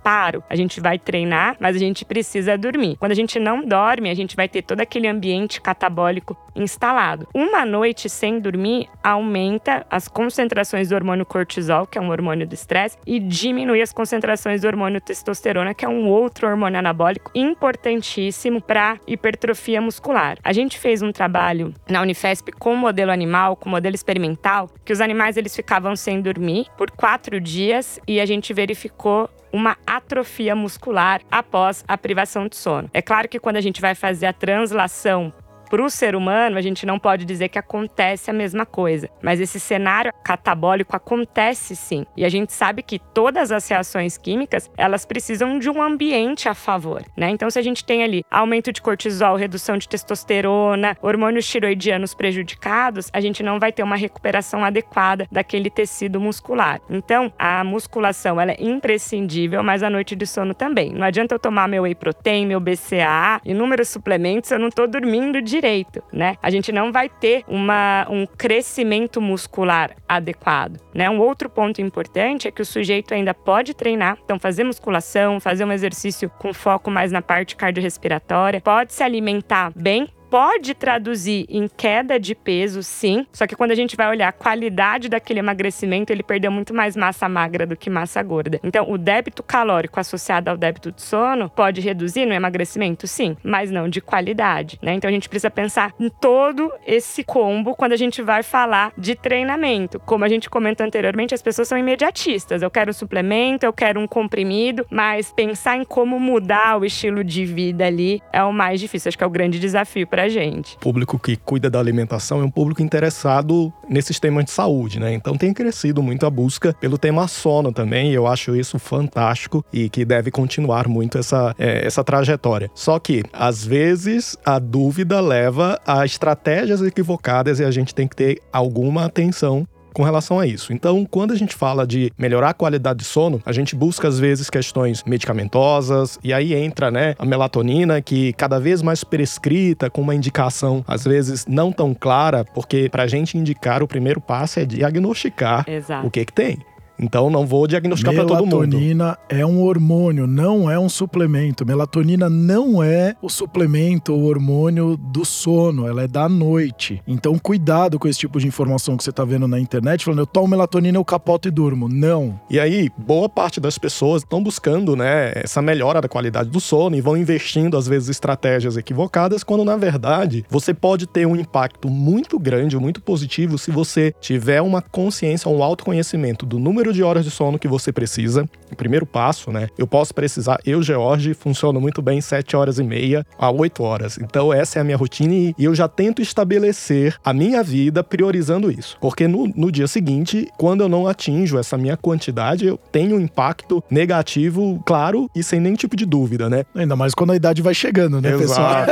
Speaker 4: reparo. A gente vai treinar, mas a gente precisa dormir. Quando a gente não dorme, a gente vai ter todo aquele ambiente catabólico instalado. Uma noite sem dormir aumenta as concentrações do hormônio cortisol, que é um hormônio do estresse, e diminui as concentrações do hormônio testosterona, que é um outro hormônio anabólico importantíssimo para hipertrofia muscular. A gente fez um trabalho na Unifesp com modelo animal, com modelo experimental, que os animais eles ficavam sem dormir por quatro dias e a gente verificou uma atrofia muscular após a privação de sono. É claro que quando a gente vai fazer a translação para o ser humano, a gente não pode dizer que acontece a mesma coisa. Mas esse cenário catabólico acontece sim. E a gente sabe que todas as reações químicas, elas precisam de um ambiente a favor, né? Então, se a gente tem ali aumento de cortisol, redução de testosterona, hormônios tiroidianos prejudicados, a gente não vai ter uma recuperação adequada daquele tecido muscular. Então, a musculação, ela é imprescindível, mas a noite de sono também. Não adianta eu tomar meu whey protein, meu BCAA, inúmeros suplementos, eu não tô dormindo direito direito, né? A gente não vai ter uma, um crescimento muscular adequado, né? Um outro ponto importante é que o sujeito ainda pode treinar, então fazer musculação, fazer um exercício com foco mais na parte cardiorrespiratória, pode se alimentar bem, pode traduzir em queda de peso, sim. Só que quando a gente vai olhar a qualidade daquele emagrecimento, ele perdeu muito mais massa magra do que massa gorda. Então, o débito calórico associado ao débito de sono pode reduzir no emagrecimento, sim, mas não de qualidade, né? Então, a gente precisa pensar em todo esse combo quando a gente vai falar de treinamento. Como a gente comentou anteriormente, as pessoas são imediatistas. Eu quero um suplemento, eu quero um comprimido, mas pensar em como mudar o estilo de vida ali é o mais difícil. Acho que é o grande desafio para pra gente.
Speaker 3: O público que cuida da alimentação é um público interessado nesses temas de saúde, né? Então tem crescido muito a busca pelo tema sono também, e eu acho isso fantástico e que deve continuar muito essa, é, essa trajetória. Só que, às vezes, a dúvida leva a estratégias equivocadas e a gente tem que ter alguma atenção com relação a isso. Então, quando a gente fala de melhorar a qualidade de sono, a gente busca às vezes questões medicamentosas e aí entra, né, a melatonina que cada vez mais prescrita com uma indicação às vezes não tão clara, porque para a gente indicar o primeiro passo é diagnosticar
Speaker 4: Exato.
Speaker 3: o que que tem. Então não vou diagnosticar para todo mundo.
Speaker 2: Melatonina é um hormônio, não é um suplemento. Melatonina não é o suplemento, o hormônio do sono, ela é da noite. Então cuidado com esse tipo de informação que você tá vendo na internet, falando eu tomo melatonina, eu capoto e durmo. Não.
Speaker 3: E aí, boa parte das pessoas estão buscando, né, essa melhora da qualidade do sono e vão investindo às vezes estratégias equivocadas, quando na verdade você pode ter um impacto muito grande, muito positivo se você tiver uma consciência, um autoconhecimento do número de horas de sono que você precisa. O primeiro passo, né? Eu posso precisar, eu, George, funciono muito bem 7 horas e meia a 8 horas. Então, essa é a minha rotina e eu já tento estabelecer a minha vida priorizando isso. Porque no, no dia seguinte, quando eu não atinjo essa minha quantidade, eu tenho um impacto negativo, claro, e sem nenhum tipo de dúvida, né?
Speaker 2: Ainda mais quando a idade vai chegando, né, pessoal?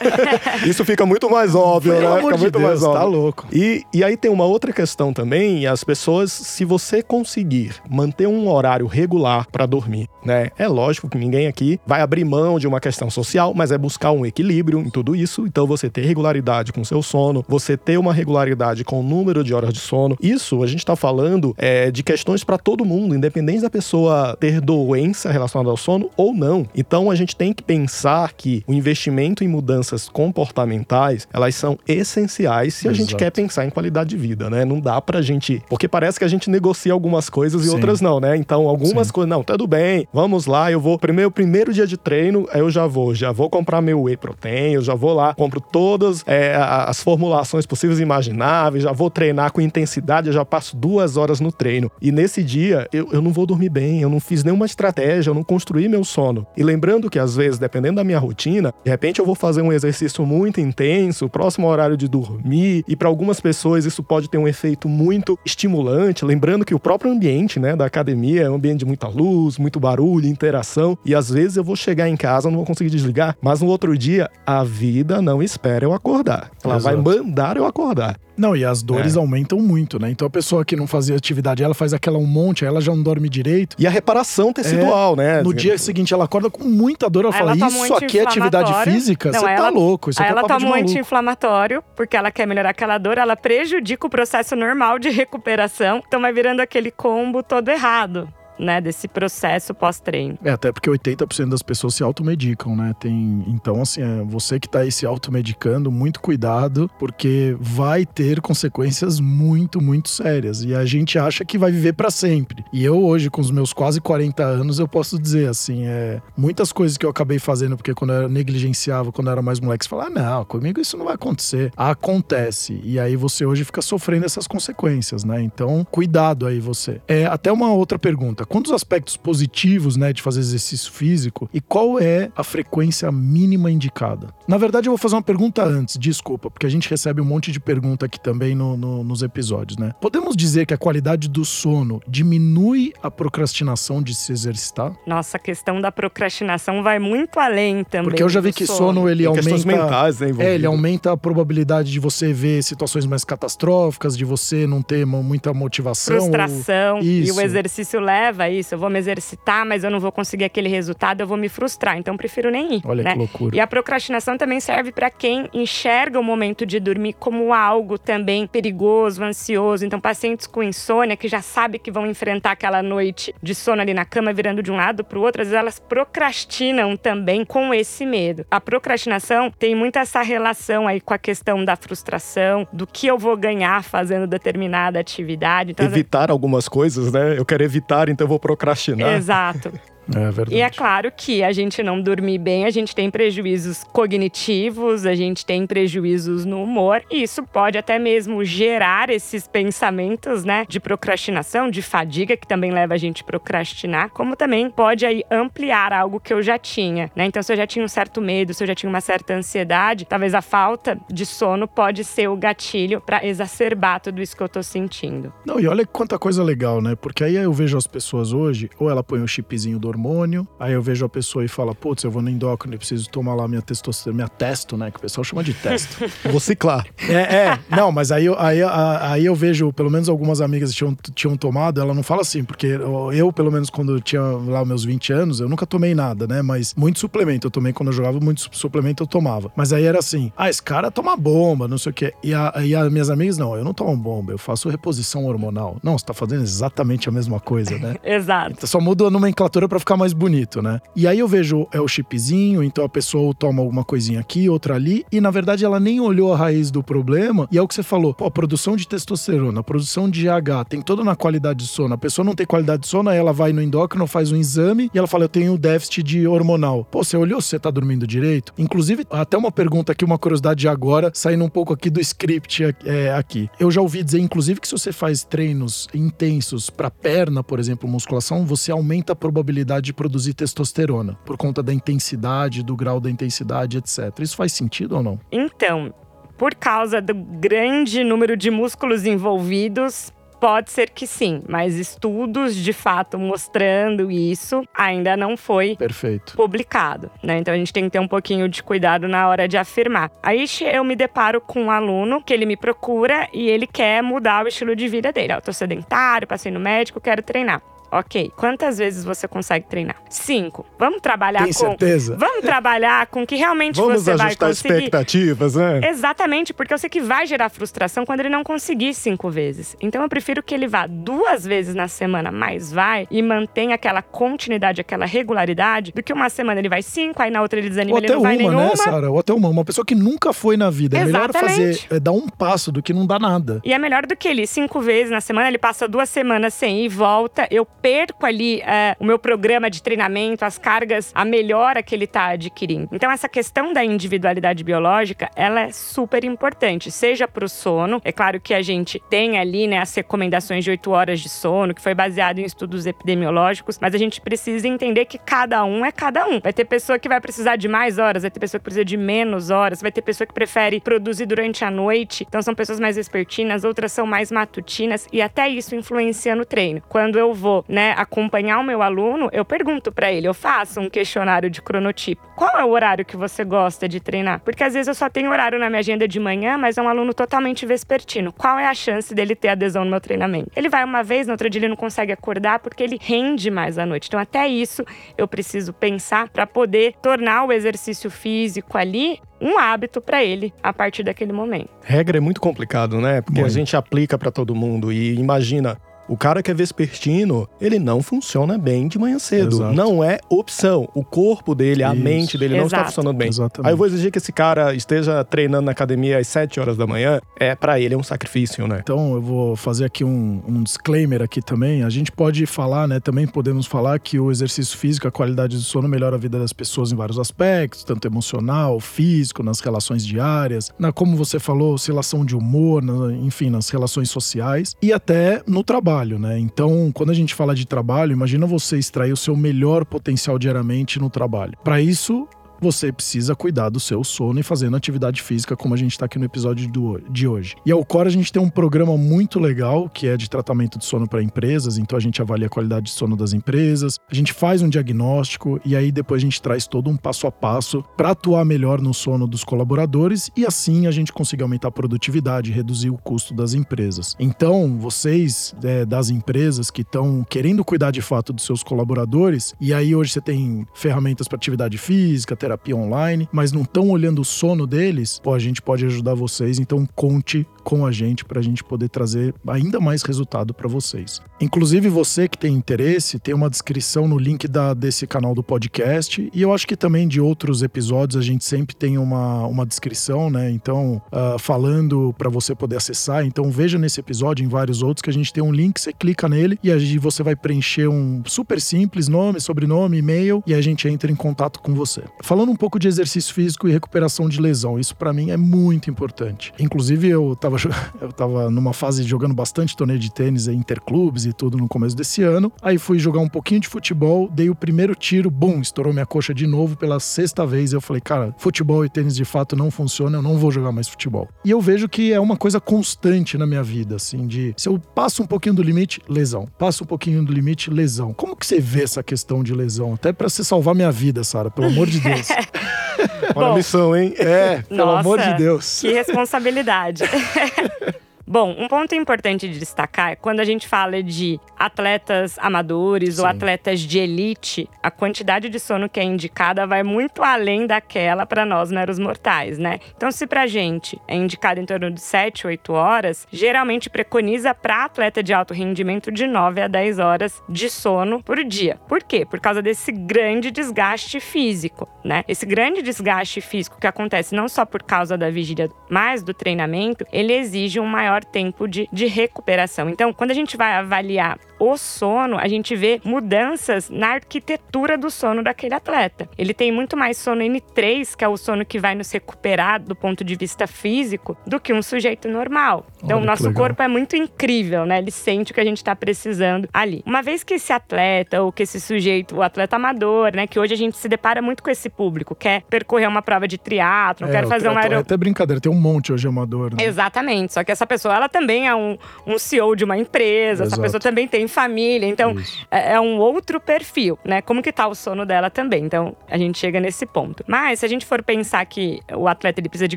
Speaker 2: <laughs>
Speaker 3: isso fica muito mais óbvio,
Speaker 2: Pelo
Speaker 3: né?
Speaker 2: amor
Speaker 3: Fica
Speaker 2: de
Speaker 3: muito
Speaker 2: Deus,
Speaker 3: mais óbvio.
Speaker 2: tá louco.
Speaker 3: E, e aí tem uma outra questão também, as pessoas, se você conseguir manter um horário regular para dormir, né? É lógico que ninguém aqui vai abrir mão de uma questão social, mas é buscar um equilíbrio em tudo isso. Então você ter regularidade com seu sono, você ter uma regularidade com o número de horas de sono. Isso a gente está falando é, de questões para todo mundo, independente da pessoa ter doença relacionada ao sono ou não. Então a gente tem que pensar que o investimento em mudanças comportamentais, elas são essenciais se a gente
Speaker 2: Exato.
Speaker 3: quer pensar em qualidade de vida, né? Não dá pra gente, porque parece que a gente negocia algumas coisas e
Speaker 2: Sim.
Speaker 3: outras não, né? Então algumas
Speaker 2: Sim.
Speaker 3: coisas, não, tudo bem, vamos lá, eu vou, primeiro, primeiro dia de treino, eu já vou, já vou comprar meu whey protein, eu já vou lá, compro todas é, as formulações possíveis e imagináveis, já vou treinar com intensidade, eu já passo duas horas no treino. E nesse dia, eu, eu não vou dormir bem, eu não fiz nenhuma estratégia, eu não construí meu sono. E lembrando que às vezes, dependendo da minha rotina, de repente eu vou fazer um exercício muito intenso, próximo ao horário de dormir, e para algumas pessoas isso pode ter um efeito muito estimulante, lembrando que o próprio ambiente, né, da academia é um ambiente de muita luz, muito barulho, interação, e às vezes eu vou chegar em casa, não vou conseguir desligar, mas no outro dia a vida não espera eu acordar. Ela vai
Speaker 2: Exato.
Speaker 3: mandar eu acordar.
Speaker 2: Não, e as dores
Speaker 3: É.
Speaker 2: aumentam muito, né? Então a pessoa que não fazia atividade, ela faz aquela um monte, aí ela já não dorme direito.
Speaker 3: E a reparação tecidual, né?
Speaker 2: No dia seguinte ela acorda com muita dor, ela
Speaker 4: Aí
Speaker 2: fala:
Speaker 4: ela um
Speaker 2: Isso aqui é atividade
Speaker 4: anti-inflamatório."
Speaker 2: física?
Speaker 4: Não,
Speaker 2: Você tá
Speaker 4: ela-
Speaker 2: louco, isso aqui é
Speaker 4: ela
Speaker 2: de
Speaker 4: toma um anti-inflamatório, porque ela quer melhorar aquela dor, ela prejudica o processo normal de recuperação, então vai virando aquele combo todo errado, né? Desse processo pós-treino.
Speaker 2: É, até porque 80% das pessoas se automedicam, né? Tem, então, assim, é, você que tá aí se automedicando, muito cuidado, porque vai ter consequências muito, muito sérias. E a gente acha que vai viver pra sempre. E eu hoje, com os meus quase 40 anos, eu posso dizer, assim, é, muitas coisas que eu acabei fazendo, porque quando eu negligenciava, quando eu era mais moleque, você fala, ah, não, comigo isso não vai acontecer. Acontece. E aí você hoje fica sofrendo essas consequências, né? Então, cuidado aí você. É, até uma outra pergunta. Quantos aspectos positivos, né, de fazer exercício físico e qual é a frequência mínima indicada? Na verdade, eu vou fazer uma pergunta antes, desculpa, porque a gente recebe um monte de pergunta aqui também no- no- nos episódios, né? Podemos dizer que a qualidade do sono diminui a procrastinação de se exercitar?
Speaker 4: Nossa, a questão da procrastinação vai muito além também.
Speaker 2: Porque eu já vi que sono, ele
Speaker 3: Tem
Speaker 2: aumenta.
Speaker 3: questões mentais, né,
Speaker 2: É, ele aumenta a probabilidade de você ver situações mais catastróficas, de você não ter muita motivação. ou-
Speaker 4: frustração e
Speaker 2: Isso.
Speaker 4: o exercício leva isso. Eu vou me exercitar, mas eu não vou conseguir aquele resultado, eu vou me frustrar. Então, eu prefiro nem ir.
Speaker 2: Olha
Speaker 4: né?
Speaker 2: que loucura.
Speaker 4: E a procrastinação também serve para quem enxerga o momento de dormir como algo também perigoso, ansioso. Então, pacientes com insônia que já sabem que vão enfrentar aquela noite de sono ali na cama, virando de um lado para o outro, às vezes elas procrastinam também com esse medo. A procrastinação tem muito essa relação aí com a questão da frustração, do que eu vou ganhar fazendo determinada atividade. Então,
Speaker 3: Evitar algumas coisas, né? Eu quero evitar, então eu vou procrastinar.
Speaker 4: Exato.
Speaker 2: É verdade.
Speaker 4: E é claro que a gente não dormir bem, a gente tem prejuízos cognitivos, a gente tem prejuízos no humor, e isso pode até mesmo gerar esses pensamentos, né, de procrastinação, de fadiga, que também leva a gente a procrastinar, como também pode aí ampliar algo que eu já tinha, né? Então, se eu já tinha um certo medo, se eu já tinha uma certa ansiedade, talvez a falta de sono pode ser o gatilho para exacerbar tudo isso que eu tô sentindo.
Speaker 2: Não, e olha quanta coisa legal, né? Porque aí eu vejo as pessoas hoje, ou ela põe o chipzinho do hormônio. Aí eu vejo a pessoa e fala, putz, eu vou no endócrino e preciso tomar lá minha testosterona, minha testo, né? Que o pessoal chama de testo. <laughs>
Speaker 3: vou ciclar.
Speaker 2: É, é. Não, mas aí, aí, aí eu vejo, pelo menos algumas amigas tinham, tinham tomado, ela não fala assim, porque eu, pelo menos, quando tinha lá meus 20 anos, eu nunca tomei nada, né? Mas muito suplemento eu tomei quando eu jogava, muito suplemento eu tomava. Mas aí era assim, ah, esse cara toma bomba, não sei o quê. E, a, e as minhas amigas, não, eu não tomo bomba, eu faço reposição hormonal. Não, você tá fazendo exatamente a mesma coisa, né? <laughs>
Speaker 4: Exato.
Speaker 2: Então, só muda a nomenclatura para ficar mais bonito, né? E aí eu vejo, é o chipzinho, então a pessoa toma alguma coisinha aqui, outra ali, e na verdade ela nem olhou a raiz do problema, e é o que você falou, pô, a produção de testosterona, a produção de GH, tem toda na qualidade de sono. A pessoa não tem qualidade de sono, aí ela vai no endócrino, faz um exame, e ela fala, eu tenho déficit de hormonal. Pô, você olhou se você tá dormindo direito? Inclusive, até uma pergunta aqui, uma curiosidade de agora, saindo um pouco aqui do script é, aqui. Eu já ouvi dizer, inclusive, que se você faz treinos intensos para perna, por exemplo, musculação, você aumenta a probabilidade de produzir testosterona por conta da intensidade, do grau da intensidade, etc. Isso faz sentido ou não?
Speaker 4: Então, por causa do grande número de músculos envolvidos, Pode ser que sim, mas estudos de fato mostrando isso ainda não foi
Speaker 2: Perfeito.
Speaker 4: publicado, né? Então a gente tem que ter um pouquinho de cuidado na hora de afirmar. Aí eu me deparo com um aluno que ele me procura e ele quer mudar o estilo de vida dele. Eu tô sedentário, passei no médico, quero treinar. Ok. Quantas vezes você consegue treinar? Cinco. Vamos trabalhar
Speaker 2: Tem
Speaker 4: com.
Speaker 2: certeza?
Speaker 4: Vamos trabalhar com que realmente
Speaker 3: Vamos
Speaker 4: você vai
Speaker 3: ajustar
Speaker 4: conseguir.
Speaker 3: expectativas, né?
Speaker 4: Exatamente, porque eu sei que vai gerar frustração quando ele não conseguir cinco vezes. Então eu prefiro que ele vá duas vezes na semana, mas vai e mantenha aquela continuidade, aquela regularidade, do que uma semana ele vai cinco, aí na outra ele desanima,
Speaker 2: Ou
Speaker 4: ele não vai
Speaker 2: uma,
Speaker 4: nenhuma.
Speaker 2: né, Sara? Ou até uma. Uma pessoa que nunca foi na vida. É melhor
Speaker 4: Exatamente.
Speaker 2: fazer, é, dar um passo do que não dar nada.
Speaker 4: E é melhor do que ele cinco vezes na semana, ele passa duas semanas sem ir e volta. Eu perco ali é, o meu programa de treinamento, as cargas, a melhora que ele está adquirindo. Então, essa questão da individualidade biológica, ela é super importante, seja para o sono. É claro que a gente tem ali né, as recomendações de 8 horas de sono, que foi baseado em estudos epidemiológicos, mas a gente precisa entender que cada um é cada um. Vai ter pessoa que vai precisar de mais horas, vai ter pessoa que precisa de menos horas, vai ter pessoa que prefere produzir durante a noite. Então, são pessoas mais vespertinas, outras são mais matutinas, e até isso influencia no treino. Quando eu vou né, acompanhar o meu aluno, eu pergunto para ele, eu faço um questionário de cronotipo. Qual é o horário que você gosta de treinar? Porque às vezes eu só tenho horário na minha agenda de manhã, mas é um aluno totalmente vespertino. Qual é a chance dele ter adesão no meu treinamento? Ele vai uma vez, no outro dia ele não consegue acordar porque ele rende mais à noite. Então até isso eu preciso pensar para poder tornar o exercício físico ali um hábito para ele a partir daquele momento.
Speaker 3: Regra é muito complicado, né? Porque
Speaker 2: Muito.
Speaker 3: a gente aplica para todo mundo e imagina, o cara que é vespertino, ele não funciona bem de manhã cedo.
Speaker 2: Exato.
Speaker 3: Não é opção. O corpo dele, a
Speaker 2: Isso.
Speaker 3: mente dele não está
Speaker 4: Exato.
Speaker 3: funcionando bem.
Speaker 2: Exatamente.
Speaker 3: Aí eu vou exigir que esse cara esteja treinando na academia às 7 horas da manhã, é para ele é um sacrifício, né?
Speaker 2: Então eu vou fazer aqui um, um disclaimer aqui também. A gente pode falar, né? Também podemos falar que o exercício físico, a qualidade do sono melhora a vida das pessoas em vários aspectos, tanto emocional, físico, nas relações diárias, na como você falou, oscilação de humor, na- enfim, nas relações sociais e até no trabalho, né? Então, quando a gente fala de trabalho, imagina você extrair o seu melhor potencial diariamente no trabalho. Para isso, você precisa cuidar do seu sono e fazendo atividade física, como a gente está aqui no episódio do- de hoje. E a Alcor, a gente tem um programa muito legal, que é de tratamento de sono para empresas, então a gente avalia a qualidade de sono das empresas, a gente faz um diagnóstico e aí depois a gente traz todo um passo a passo para atuar melhor no sono dos colaboradores e assim a gente conseguir aumentar a produtividade, reduzir o custo das empresas. Então, vocês é, das empresas que estão querendo cuidar de fato dos seus colaboradores, e aí hoje você tem ferramentas para atividade física, online, mas não estão olhando o sono deles, pô, a gente pode ajudar vocês, então conte com a gente para a gente poder trazer ainda mais resultado para vocês. Inclusive você que tem interesse, tem uma descrição no link da, desse canal do podcast e eu acho que também de outros episódios a gente sempre tem uma, uma descrição, né? Então, ah, falando para você poder acessar. Então, veja nesse episódio, em vários outros, que a gente tem um link, você clica nele e aí você vai preencher um super simples nome, sobrenome, e-mail e a gente entra em contato com você. Falando um pouco de exercício físico e recuperação de lesão, isso para mim é muito importante. Inclusive, eu tava <laughs> eu tava numa fase jogando bastante torneio de tênis, interclubes e tudo no começo desse ano. Aí fui jogar um pouquinho de futebol, dei o primeiro tiro, bum, estourou minha coxa de novo pela sexta vez. Eu falei, cara, futebol e tênis de fato não funcionam, eu não vou jogar mais futebol. E eu vejo que é uma coisa constante na minha vida, assim, de se eu passo um pouquinho do limite, lesão. Passo um pouquinho do limite, lesão. Como que você vê essa questão de lesão? Até para você salvar minha vida, Sara, pelo amor de Deus. <laughs>
Speaker 3: Olha a missão, hein?
Speaker 2: É, pelo Nossa, amor de Deus.
Speaker 4: Que responsabilidade. <laughs> Bom, um ponto importante de destacar é quando a gente fala de atletas amadores Sim. ou atletas de elite, a quantidade de sono que é indicada vai muito além daquela para nós meros mortais, né? Então, se pra gente é indicado em torno de 7, 8 horas, geralmente preconiza para atleta de alto rendimento de 9 a 10 horas de sono por dia. Por quê? Por causa desse grande desgaste físico, né? Esse grande desgaste físico que acontece não só por causa da vigília, mas do treinamento, ele exige um maior maior tempo de, de recuperação. Então, quando a gente vai avaliar o sono, a gente vê mudanças na arquitetura do sono daquele atleta. Ele tem muito mais sono N3, que é o sono que vai nos recuperar do ponto de vista físico, do que um sujeito normal. Então, Olha, o nosso corpo é muito incrível, né? Ele sente o que a gente está precisando ali. Uma vez que esse atleta ou que esse sujeito, o atleta amador, né? Que hoje a gente se depara muito com esse público, quer percorrer uma prova de triatlo, é, quer fazer um. É
Speaker 2: até brincadeira, tem um monte hoje amador, né?
Speaker 4: Exatamente. Só que essa pessoa, ela também é um, um CEO de uma empresa, Exato. essa pessoa também tem família, então é, é, um outro perfil, né? Como que tá o sono dela também. Então, a gente chega nesse ponto. Mas se a gente for pensar que o atleta ele precisa de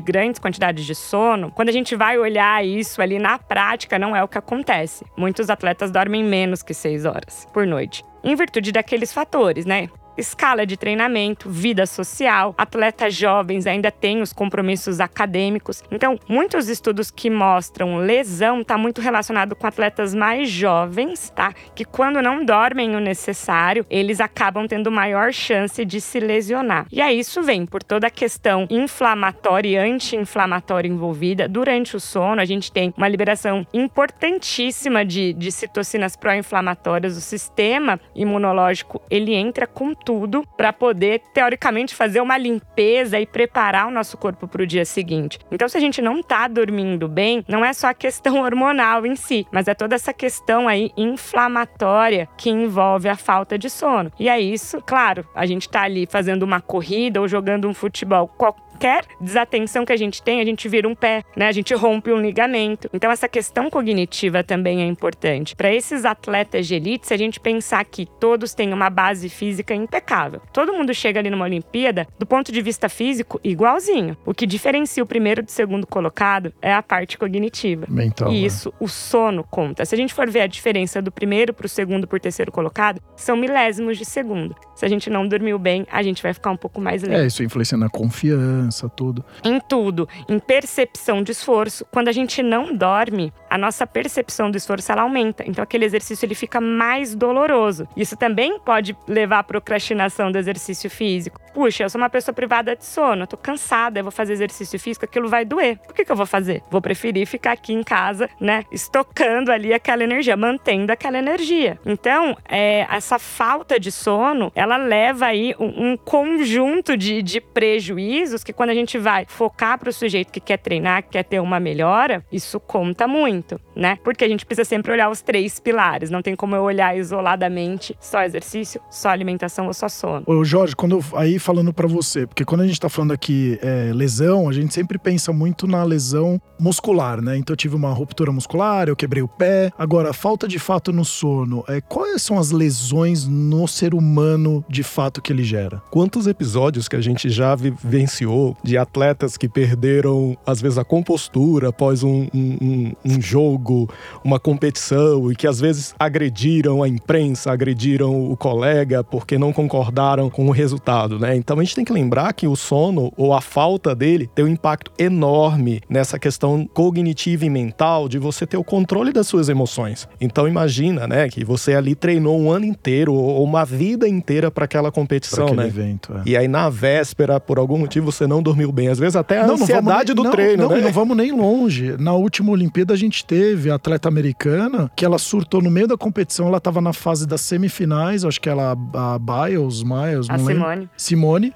Speaker 4: grandes quantidades de sono, quando a gente vai olhar isso ali na prática, não é o que acontece. Muitos atletas dormem menos que seis horas por noite em virtude daqueles fatores, né? Escala de treinamento, vida social, atletas jovens ainda têm os compromissos acadêmicos. Então, muitos estudos que mostram lesão está muito relacionado com atletas mais jovens, tá? Que quando não dormem o necessário, eles acabam tendo maior chance de se lesionar. E aí isso vem por toda a questão inflamatória e anti-inflamatória envolvida. Durante o sono, a gente tem uma liberação importantíssima de, de citocinas pró-inflamatórias. O sistema imunológico, ele entra com tudo para poder, teoricamente, fazer uma limpeza e preparar o nosso corpo para o dia seguinte. Então, se a gente não tá dormindo bem, não é só a questão <laughs> hormonal em si, mas é toda essa questão aí inflamatória que envolve a falta de sono. E é isso, claro, a gente tá ali fazendo uma corrida ou jogando um futebol, qualquer desatenção que a gente tem, a gente vira um pé, né? A gente rompe um ligamento. Então essa questão cognitiva também é importante. Para esses atletas de elite, se a gente pensar que todos têm uma base física impecável. Todo mundo chega ali numa Olimpíada, do ponto de vista físico, igualzinho. O que diferencia o primeiro do segundo colocado é a parte cognitiva.
Speaker 2: Mental,
Speaker 4: e né? isso, o sono conta. Se a gente for ver a diferença do primeiro para o segundo por terceiro colocado, são milésimos de segundo. Se a gente não dormiu bem, a gente vai ficar um pouco mais lento.
Speaker 2: É, isso influencia na confiança, tudo.
Speaker 4: Em tudo. Em percepção de esforço. Quando a gente não dorme, a nossa percepção do esforço ela aumenta. Então aquele exercício ele fica mais doloroso. Isso também pode levar à procrastinação do exercício físico. Puxa, eu sou uma pessoa privada de sono, eu tô cansada, eu vou fazer exercício físico, aquilo vai doer. Por que, que eu vou fazer? Vou preferir ficar aqui em casa, né, estocando ali aquela energia, mantendo aquela energia. Então, é, essa falta de sono, ela leva aí um, um conjunto de, de prejuízos que quando a gente vai focar para o sujeito que quer treinar, que quer ter uma melhora, isso conta muito, né? Porque a gente precisa sempre olhar os três pilares. Não tem como eu olhar isoladamente só exercício, só alimentação ou só sono.
Speaker 2: Ô Jorge, quando eu, aí falando para você, porque quando a gente tá falando aqui é, lesão, a gente sempre pensa muito na lesão muscular, né? Então eu tive uma ruptura muscular, eu quebrei o pé. Agora, falta de fato no sono, é, quais são as lesões no ser humano de fato que ele gera?
Speaker 3: Quantos episódios que a gente já vivenciou de atletas que perderam, às vezes, a compostura após um, um, um jogo, uma competição, e que às vezes agrediram a imprensa, agrediram o colega porque não concordaram com o resultado, né? Então a gente tem que lembrar que o sono ou a falta dele tem um impacto enorme nessa questão cognitiva e mental de você ter o controle das suas emoções. Então imagina, né, que você ali treinou um ano inteiro ou uma vida inteira para aquela competição,
Speaker 2: pra
Speaker 3: né?
Speaker 2: Evento, é.
Speaker 3: E aí na véspera, por algum motivo, você não dormiu bem. Às vezes até a não, ansiedade
Speaker 2: não
Speaker 3: do treino,
Speaker 2: não,
Speaker 3: né?
Speaker 2: Não vamos nem longe. Na última Olimpíada a gente teve a atleta americana que ela surtou no meio da competição, ela estava na fase das semifinais, acho que ela a Biles, Miles,
Speaker 4: a
Speaker 2: não
Speaker 4: Simone.
Speaker 2: lembro. Simone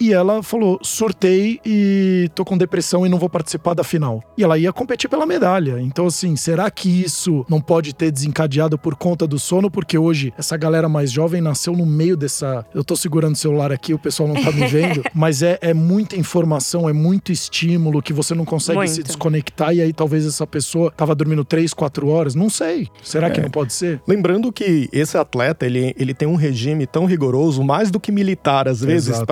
Speaker 2: e ela falou: surtei e tô com depressão e não vou participar da final. E ela ia competir pela medalha. Então, assim, será que isso não pode ter desencadeado por conta do sono? Porque hoje essa galera mais jovem nasceu no meio dessa. Eu tô segurando o celular aqui, o pessoal não tá me vendo, <laughs> mas é, é muita informação, é muito estímulo que você não consegue
Speaker 4: Muito.
Speaker 2: se desconectar e aí talvez essa pessoa tava dormindo três, quatro horas. Não sei. Será que
Speaker 3: É.
Speaker 2: não pode ser?
Speaker 3: Lembrando que esse atleta, ele, ele tem um regime tão rigoroso, mais do que militar, às vezes,
Speaker 2: Exato.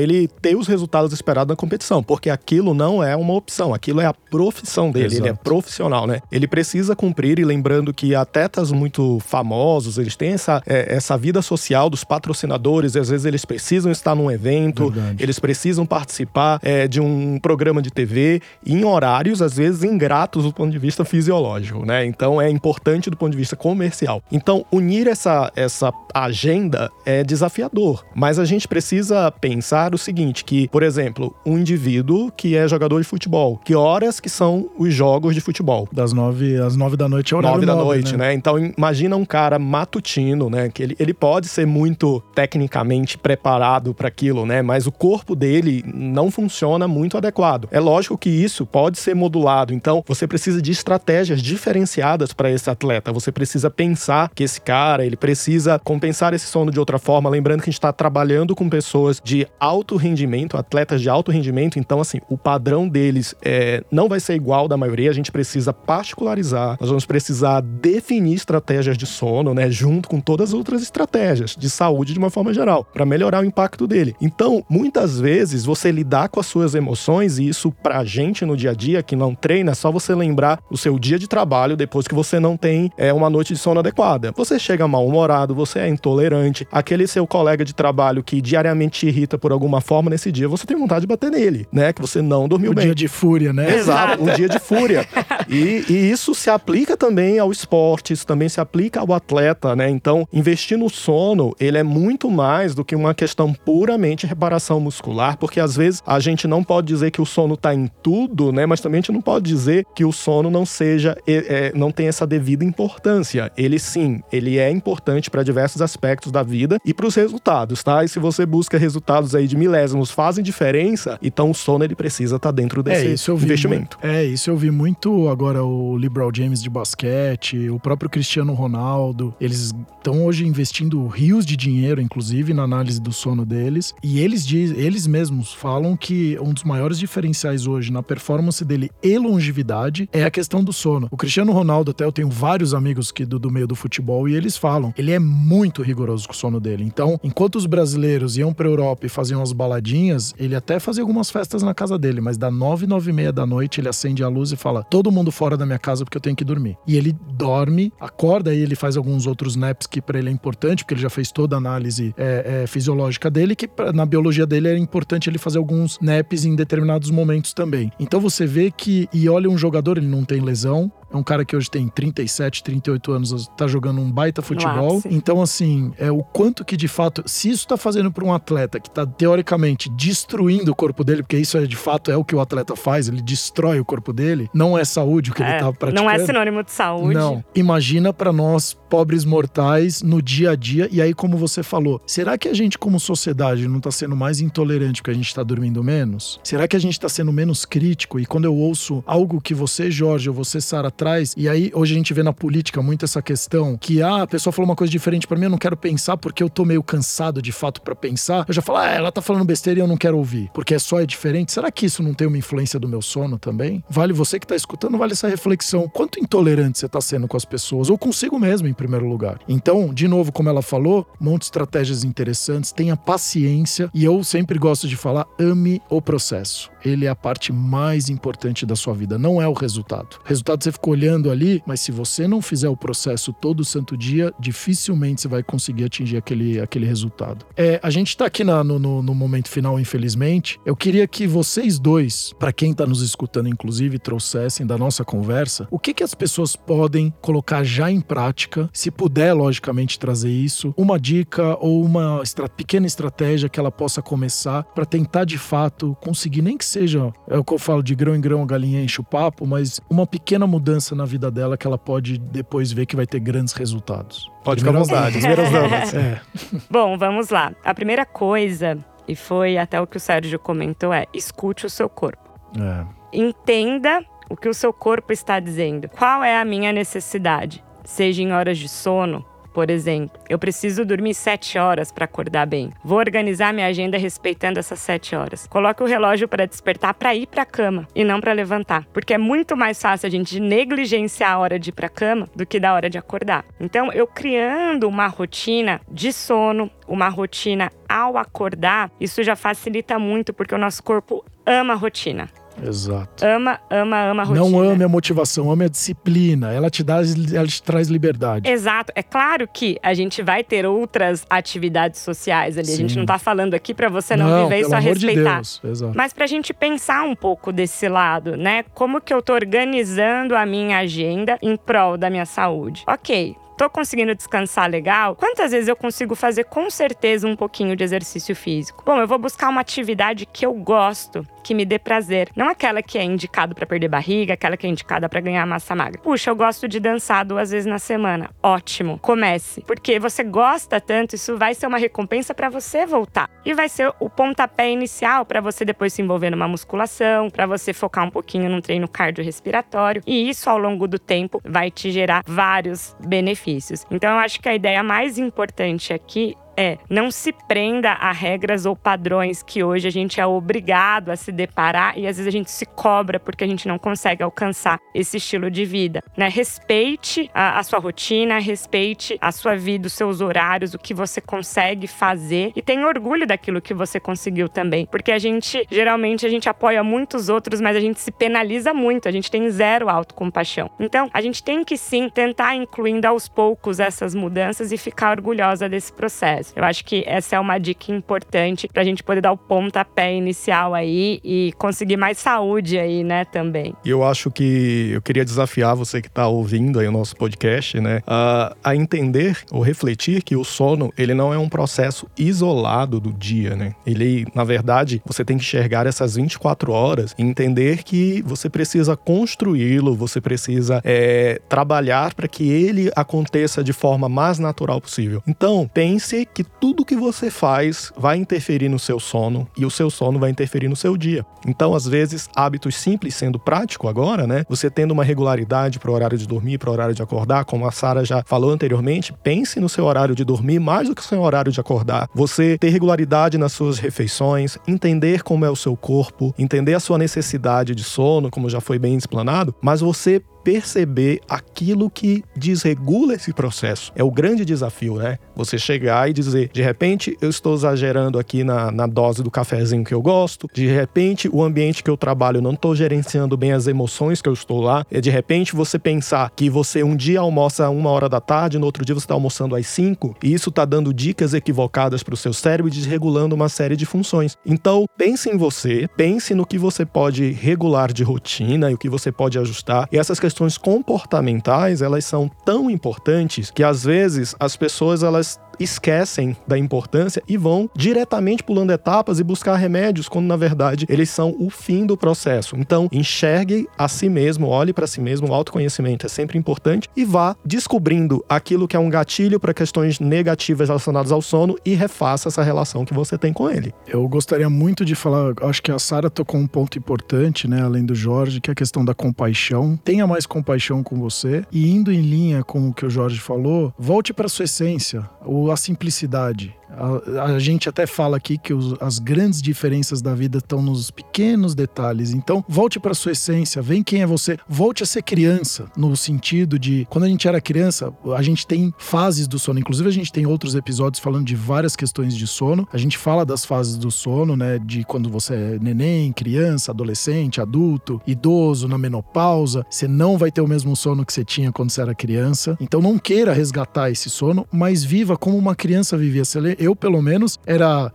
Speaker 3: Para ele ter os resultados esperados na competição. Porque aquilo não é uma opção, aquilo é a profissão dele, ele é
Speaker 2: Exato.
Speaker 3: profissional, né? Ele precisa cumprir, e lembrando que atletas muito famosos, eles têm essa, é, essa vida social dos patrocinadores, às vezes eles precisam estar num evento,
Speaker 2: Verdade.
Speaker 3: eles precisam participar é, de um programa de TV em horários, às vezes, ingratos do ponto de vista fisiológico, né? Então é importante do ponto de vista comercial. Então, unir essa, essa agenda é desafiador. Mas a gente precisa pensar o seguinte: que, por exemplo, um indivíduo que é jogador de futebol, que horas que são os jogos de futebol?
Speaker 2: Das nove às nove da noite é horário
Speaker 3: Nove da
Speaker 2: nobre,
Speaker 3: noite, né? Então imagina um cara matutino, né? Que ele, ele pode ser muito tecnicamente preparado para aquilo, né? Mas o corpo dele não funciona muito adequado. É lógico que isso pode ser modulado. Então você precisa de estratégias diferenciadas para esse atleta. Você precisa pensar que esse cara ele precisa compensar esse sono de outra forma. Lembrando que a gente está trabalhando com pessoas de alto rendimento, atletas de alto rendimento. Então assim, o padrão deles é, não vai ser igual da maioria. A gente precisa particularizar. Nós vamos precisar definir estratégias de sono, né, junto com todas as outras estratégias de saúde de uma forma geral, para melhorar o impacto dele. Então, muitas vezes você lidar com as suas emoções e isso pra gente no dia a dia que não treina, é só você lembrar o seu dia de trabalho depois que você não tem é, uma noite de sono adequada. Você chega mal-humorado, você é intolerante, aquele seu colega de trabalho que diariamente te irrita por alguma forma nesse dia, você tem vontade de bater nele, né? Que você não dormiu
Speaker 2: O
Speaker 3: bem.
Speaker 2: dia de fúria, né?
Speaker 3: Exato, um dia de fúria. E, e isso se aplica também ao esporte, isso também se aplica ao atleta, né? Então, investir no sono, ele é muito mais do que uma questão puramente reparação muscular, porque às vezes a gente não pode dizer que o sono tá em tudo, né? Mas também a gente não pode dizer que o sono não seja, é, não tem essa devida importância. Ele sim, ele é importante para diversos aspectos da vida e para os resultados, tá? E se você busca resultados aí de milésimos fazem diferença, então o sono ele precisa estar dentro desse
Speaker 2: É, isso eu vi
Speaker 3: investimento.
Speaker 2: muito- é, isso eu vi muito agora o LeBron James de basquete, o próprio Cristiano Ronaldo. Eles estão hoje investindo rios de dinheiro, inclusive, na análise do sono deles. E eles, diz, eles mesmos falam que um dos maiores diferenciais hoje na performance dele e longevidade é a questão do sono. O Cristiano Ronaldo, até eu tenho vários amigos que do, do meio do futebol e eles falam, ele é muito rigoroso com o sono dele. Então, enquanto os brasileiros iam pra Europa e faziam as baladinhas, ele até fazia algumas festas na casa dele, mas da nove, nove e meia da noite ele acende a luz e fala: todo mundo fora da minha casa porque eu tenho que dormir. E ele dorme, acorda e ele faz alguns outros naps que pra ele é importante, porque ele já fez toda a análise é, é, fisiológica dele, que pra- na biologia dele era importante ele fazer alguns naps em determinados momentos também. Então você vê que, e olha um jogador, ele não tem lesão, é um cara que hoje tem 37, 38 anos, tá jogando um baita futebol. Então, assim, é o quanto que de fato, se isso tá fazendo para um atleta que tá teoricamente destruindo o corpo dele, porque isso é de fato é o que o atleta faz, ele destrói o corpo dele, não é saúde o que ele
Speaker 4: É,
Speaker 2: tá praticando.
Speaker 4: não é sinônimo de saúde.
Speaker 2: Não. Imagina pra nós, pobres mortais, no dia a dia. E aí, como você falou, será que a gente, como sociedade, não tá sendo mais intolerante porque a gente tá dormindo menos? Será que a gente tá sendo menos crítico? E quando eu ouço algo que você, Jorge, ou você, Sara, traz, e aí hoje a gente vê na política muito essa questão que, ah, a pessoa falou uma coisa diferente pra mim, eu não quero pensar porque eu tô meio cansado de fato pra pensar. Eu já falo, ah, ela tá falando besteira e eu não quero ouvir, porque é só é diferente. Será que isso não tem uma influência do meu sono também? Vale você que tá escutando, vale essa reflexão. Quanto intolerante você tá sendo com as pessoas, ou consigo mesmo, em primeiro lugar. Então, de novo, como ela falou, monte de estratégias interessantes, tenha paciência, e eu sempre gosto de falar, ame o processo. Ele é a parte mais importante da sua vida, não é o resultado. O resultado você fica olhando ali, mas se você não fizer o processo todo santo dia, dificilmente você vai conseguir atingir aquele, aquele resultado. É, a gente tá aqui na- no, no- momento final, infelizmente. Eu queria que vocês dois, para quem tá nos escutando, inclusive, trouxessem da nossa conversa o que, que as pessoas podem colocar já em prática, se puder, logicamente, trazer isso, uma dica ou uma estra- pequena estratégia que ela possa começar para tentar de fato conseguir, nem que seja, é o que eu falo de grão em grão a galinha enche o papo, mas uma pequena mudança na vida dela que ela pode depois ver que vai ter grandes resultados.
Speaker 3: Pode ficar à vontade,
Speaker 2: damas. <laughs> É, <laughs>
Speaker 4: Bom, vamos lá. A primeira coisa. e foi até o que o Sérgio comentou: é escute o seu corpo.
Speaker 2: É.
Speaker 4: Entenda o que o seu corpo está dizendo. Qual é a minha necessidade? Seja em horas de sono, por exemplo, eu preciso dormir sete horas para acordar bem. Vou organizar minha agenda respeitando essas sete horas. Coloque o relógio para despertar para ir para a cama e não para levantar, porque é muito mais fácil a gente negligenciar a hora de ir para a cama do que da hora de acordar. Então, eu criando uma rotina de sono, uma rotina ao acordar, isso já facilita muito porque o nosso corpo ama a rotina.
Speaker 2: Exato.
Speaker 4: Ama, ama, ama a rotina.
Speaker 2: Não ame a motivação, ame a disciplina. Ela te dá, ela te traz liberdade.
Speaker 4: Exato. É claro que a gente vai ter outras atividades sociais ali. A gente
Speaker 2: Sim.
Speaker 4: não tá falando aqui para você não,
Speaker 2: Não,
Speaker 4: viver e
Speaker 2: amor de
Speaker 4: respeitar.
Speaker 2: Exato.
Speaker 4: Mas pra gente pensar um pouco desse lado, né? Como que eu tô organizando a minha agenda em prol da minha saúde? Ok. Tô conseguindo descansar legal? Quantas vezes eu consigo fazer com certeza um pouquinho de exercício físico? Bom, eu vou buscar uma atividade que eu gosto, que me dê prazer. Não aquela que é indicado para perder barriga, aquela que é indicada para ganhar massa magra. Puxa, eu gosto de dançar duas vezes na semana. Ótimo. Comece. Porque você gosta tanto, isso vai ser uma recompensa para você voltar. E vai ser o pontapé inicial para você depois se envolver numa musculação, para você focar um pouquinho num treino cardiorrespiratório. E isso ao longo do tempo vai te gerar vários benefícios. Então eu acho que a ideia mais importante aqui é não se prenda a regras ou padrões que hoje a gente é obrigado a se deparar e às vezes a gente se cobra porque a gente não consegue alcançar esse estilo de vida, né? Respeite a, a sua rotina, respeite a sua vida, os seus horários, o que você consegue fazer e tenha orgulho daquilo que você conseguiu também, porque a gente geralmente a gente apoia muitos outros, mas a gente se penaliza muito, a gente tem zero autocompaixão. Então, a gente tem que sim tentar incluindo aos poucos essas mudanças e ficar orgulhosa desse processo. Eu acho que essa é uma dica importante pra gente poder dar o pontapé inicial aí e conseguir mais saúde aí, né, também.
Speaker 3: E eu acho que eu queria desafiar você que está ouvindo aí o nosso podcast, né, a, a entender ou refletir que o sono, ele não é um processo isolado do dia, né? Ele, na verdade, você tem que enxergar essas 24 horas e entender que você precisa construí-lo, você precisa é, trabalhar para que ele aconteça de forma mais natural possível. Então, pense que tudo que você faz vai interferir no seu sono e o seu sono vai interferir no seu dia. Então, às vezes, hábitos simples sendo prático agora, né? Você tendo uma regularidade para o horário de dormir, para o horário de acordar, como a Sara já falou anteriormente, pense no seu horário de dormir mais do que o seu horário de acordar. Você ter regularidade nas suas refeições, entender como é o seu corpo, entender a sua necessidade de sono, como já foi bem explanado, mas você perceber aquilo que desregula esse processo. É o grande desafio, né? Você chegar e dizer, de repente eu estou exagerando aqui na, na dose do cafezinho que eu gosto, de repente o ambiente que eu trabalho não estou gerenciando bem as emoções que eu estou lá, e de repente você pensar que você um dia almoça uma hora da tarde, no outro dia você está almoçando às cinco, e isso está dando dicas equivocadas para o seu cérebro e desregulando uma série de funções. Então, pense em você, pense no que você pode regular de rotina e o que você pode ajustar, e essas questões comportamentais, elas são tão importantes que às vezes as pessoas elas esquecem da importância e vão diretamente pulando etapas e buscar remédios, quando na verdade eles são o fim do processo. Então, enxergue a si mesmo, olhe para si mesmo, o autoconhecimento é sempre importante e vá descobrindo aquilo que é um gatilho para questões negativas relacionadas ao sono e refaça essa relação que você tem com ele.
Speaker 2: Eu gostaria muito de falar, acho que a Sara tocou um ponto importante, né, além do Jorge, que é a questão da compaixão. Tenha mais compaixão com você e indo em linha com o que o Jorge falou, volte para sua essência, ou a simplicidade. A, a gente até fala aqui que os- as grandes diferenças da vida estão nos pequenos detalhes. Então, volte para sua essência, vem quem é você. Volte a ser criança, no sentido de quando a gente era criança, a gente tem fases do sono. Inclusive, a gente tem outros episódios falando de várias questões de sono. A gente fala das fases do sono, né? De quando você é neném, criança, adolescente, adulto, idoso, na menopausa. Você não vai ter o mesmo sono que você tinha quando você era criança. Então, não queira resgatar esse sono, mas viva como uma criança vivia. Você Eu, pelo menos, era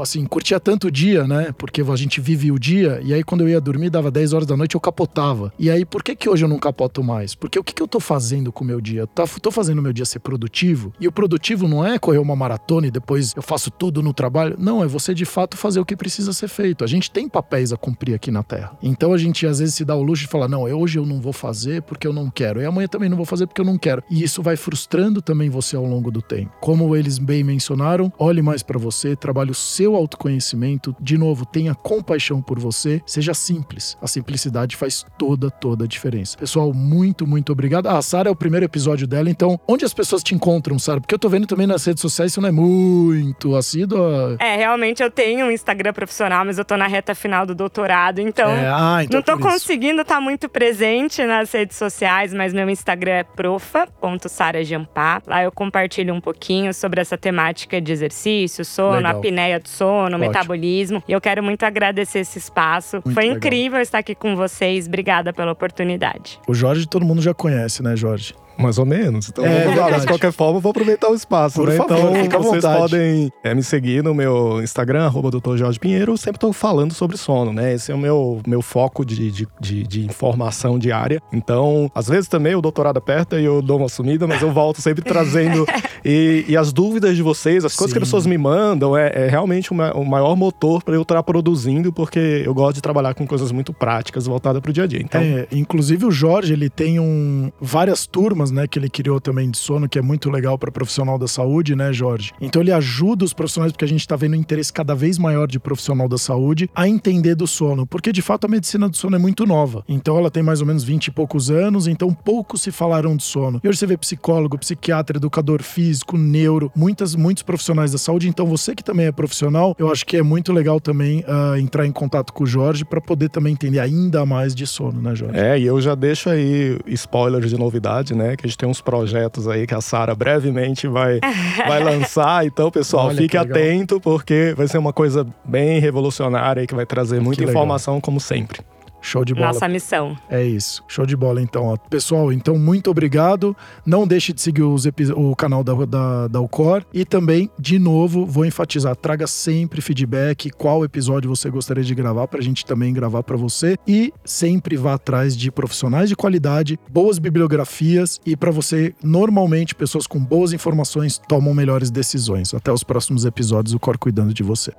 Speaker 2: assim, curtia tanto o dia, né? Porque a gente vive o dia, e aí quando eu ia dormir, dava 10 horas da noite, eu capotava. E aí, por que que hoje eu não capoto mais? Porque o que que eu tô fazendo com o meu dia? Eu tá- tô fazendo o meu dia ser produtivo, e o produtivo não é correr uma maratona e depois eu faço tudo no trabalho. Não, é você de fato fazer o que precisa ser feito. A gente tem papéis a cumprir aqui na Terra. Então a gente às vezes se dá o luxo de falar: não, hoje eu não vou fazer porque eu não quero, e amanhã também não vou fazer porque eu não quero. E isso vai frustrando também você ao longo do tempo. Como eles bem mencionaram, mencionaram. Olhe mais para você, trabalhe o seu autoconhecimento. De novo, tenha compaixão por você. Seja simples. A simplicidade faz toda, toda a diferença. Pessoal, muito, muito obrigado. Ah, a Sara é o primeiro episódio dela, então onde as pessoas te encontram, Sara? Porque eu tô vendo também nas redes sociais, isso não é muito assíduo.
Speaker 4: É, realmente eu tenho um Instagram profissional, mas eu tô na reta final do doutorado, então,
Speaker 2: É, ah, então
Speaker 4: não tô
Speaker 2: por isso.
Speaker 4: conseguindo estar muito presente nas redes sociais, mas meu Instagram é profa.sarajampá. Lá eu compartilho um pouquinho sobre essa temática de exercício, sono,
Speaker 2: Legal.
Speaker 4: apneia do sono,
Speaker 2: Ótimo.
Speaker 4: metabolismo. E eu quero muito agradecer esse espaço.
Speaker 2: Muito
Speaker 4: Foi
Speaker 2: legal.
Speaker 4: incrível estar aqui com vocês. Obrigada pela oportunidade.
Speaker 2: O Jorge todo mundo já conhece, né, Jorge?
Speaker 3: Mais ou menos. Então,
Speaker 2: É
Speaker 3: falar,
Speaker 2: verdade.
Speaker 3: de qualquer forma, eu vou aproveitar o espaço,
Speaker 2: Por
Speaker 3: né?
Speaker 2: favor,
Speaker 3: então,
Speaker 2: fica à
Speaker 3: vocês
Speaker 2: vontade.
Speaker 3: podem é, me seguir no meu Instagram, arroba Dr. Jorge Pinheiro. Eu sempre tô falando sobre sono, né? Esse é o meu, meu foco de, de, de, de informação diária. Então, às vezes também o doutorado aperta e eu dou uma sumida, mas eu volto sempre trazendo. <laughs> e, e as dúvidas de vocês, as coisas que
Speaker 2: Sim.
Speaker 3: as pessoas me mandam, é, é realmente o ma- o maior motor para eu estar produzindo, porque eu gosto de trabalhar com coisas muito práticas voltadas para o dia a dia. Então,
Speaker 2: É, inclusive o Jorge, ele tem um, várias turmas, né, que ele criou também de sono, que é muito legal para profissional da saúde, né, Jorge? Então ele ajuda os profissionais, porque a gente tá vendo um interesse cada vez maior de profissional da saúde a entender do sono, porque de fato a medicina do sono é muito nova. Então ela tem mais ou menos 20 e poucos anos, então poucos se falaram de sono. E hoje você vê psicólogo, psiquiatra, educador físico, neuro, muitas, muitos profissionais da saúde. Então você que também é profissional, eu acho que é muito legal também ah, entrar em contato com o Jorge para poder também entender ainda mais de sono, né, Jorge?
Speaker 3: É, e eu já deixo aí spoilers de novidade, né? Que a gente tem uns projetos aí que a Sara brevemente vai, <laughs> vai lançar. Então, pessoal,
Speaker 2: Olha,
Speaker 3: fique
Speaker 2: que legal.
Speaker 3: atento, porque vai ser uma coisa bem revolucionária e que vai trazer muita
Speaker 2: legal.
Speaker 3: informação, como sempre.
Speaker 2: Show de bola.
Speaker 4: Nossa missão.
Speaker 2: É isso. Show de bola, então. ó. Pessoal, então, muito obrigado. Não deixe de seguir o canal da, da, da Alcor. E também, de novo, vou enfatizar: traga sempre feedback, qual episódio você gostaria de gravar, pra gente também gravar pra você. E sempre vá atrás de profissionais de qualidade, boas bibliografias e pra você, normalmente, pessoas com boas informações tomam melhores decisões. Até os próximos episódios, o Cor cuidando de você.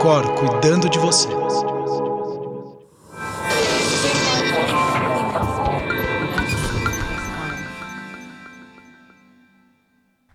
Speaker 2: Cor cuidando de você.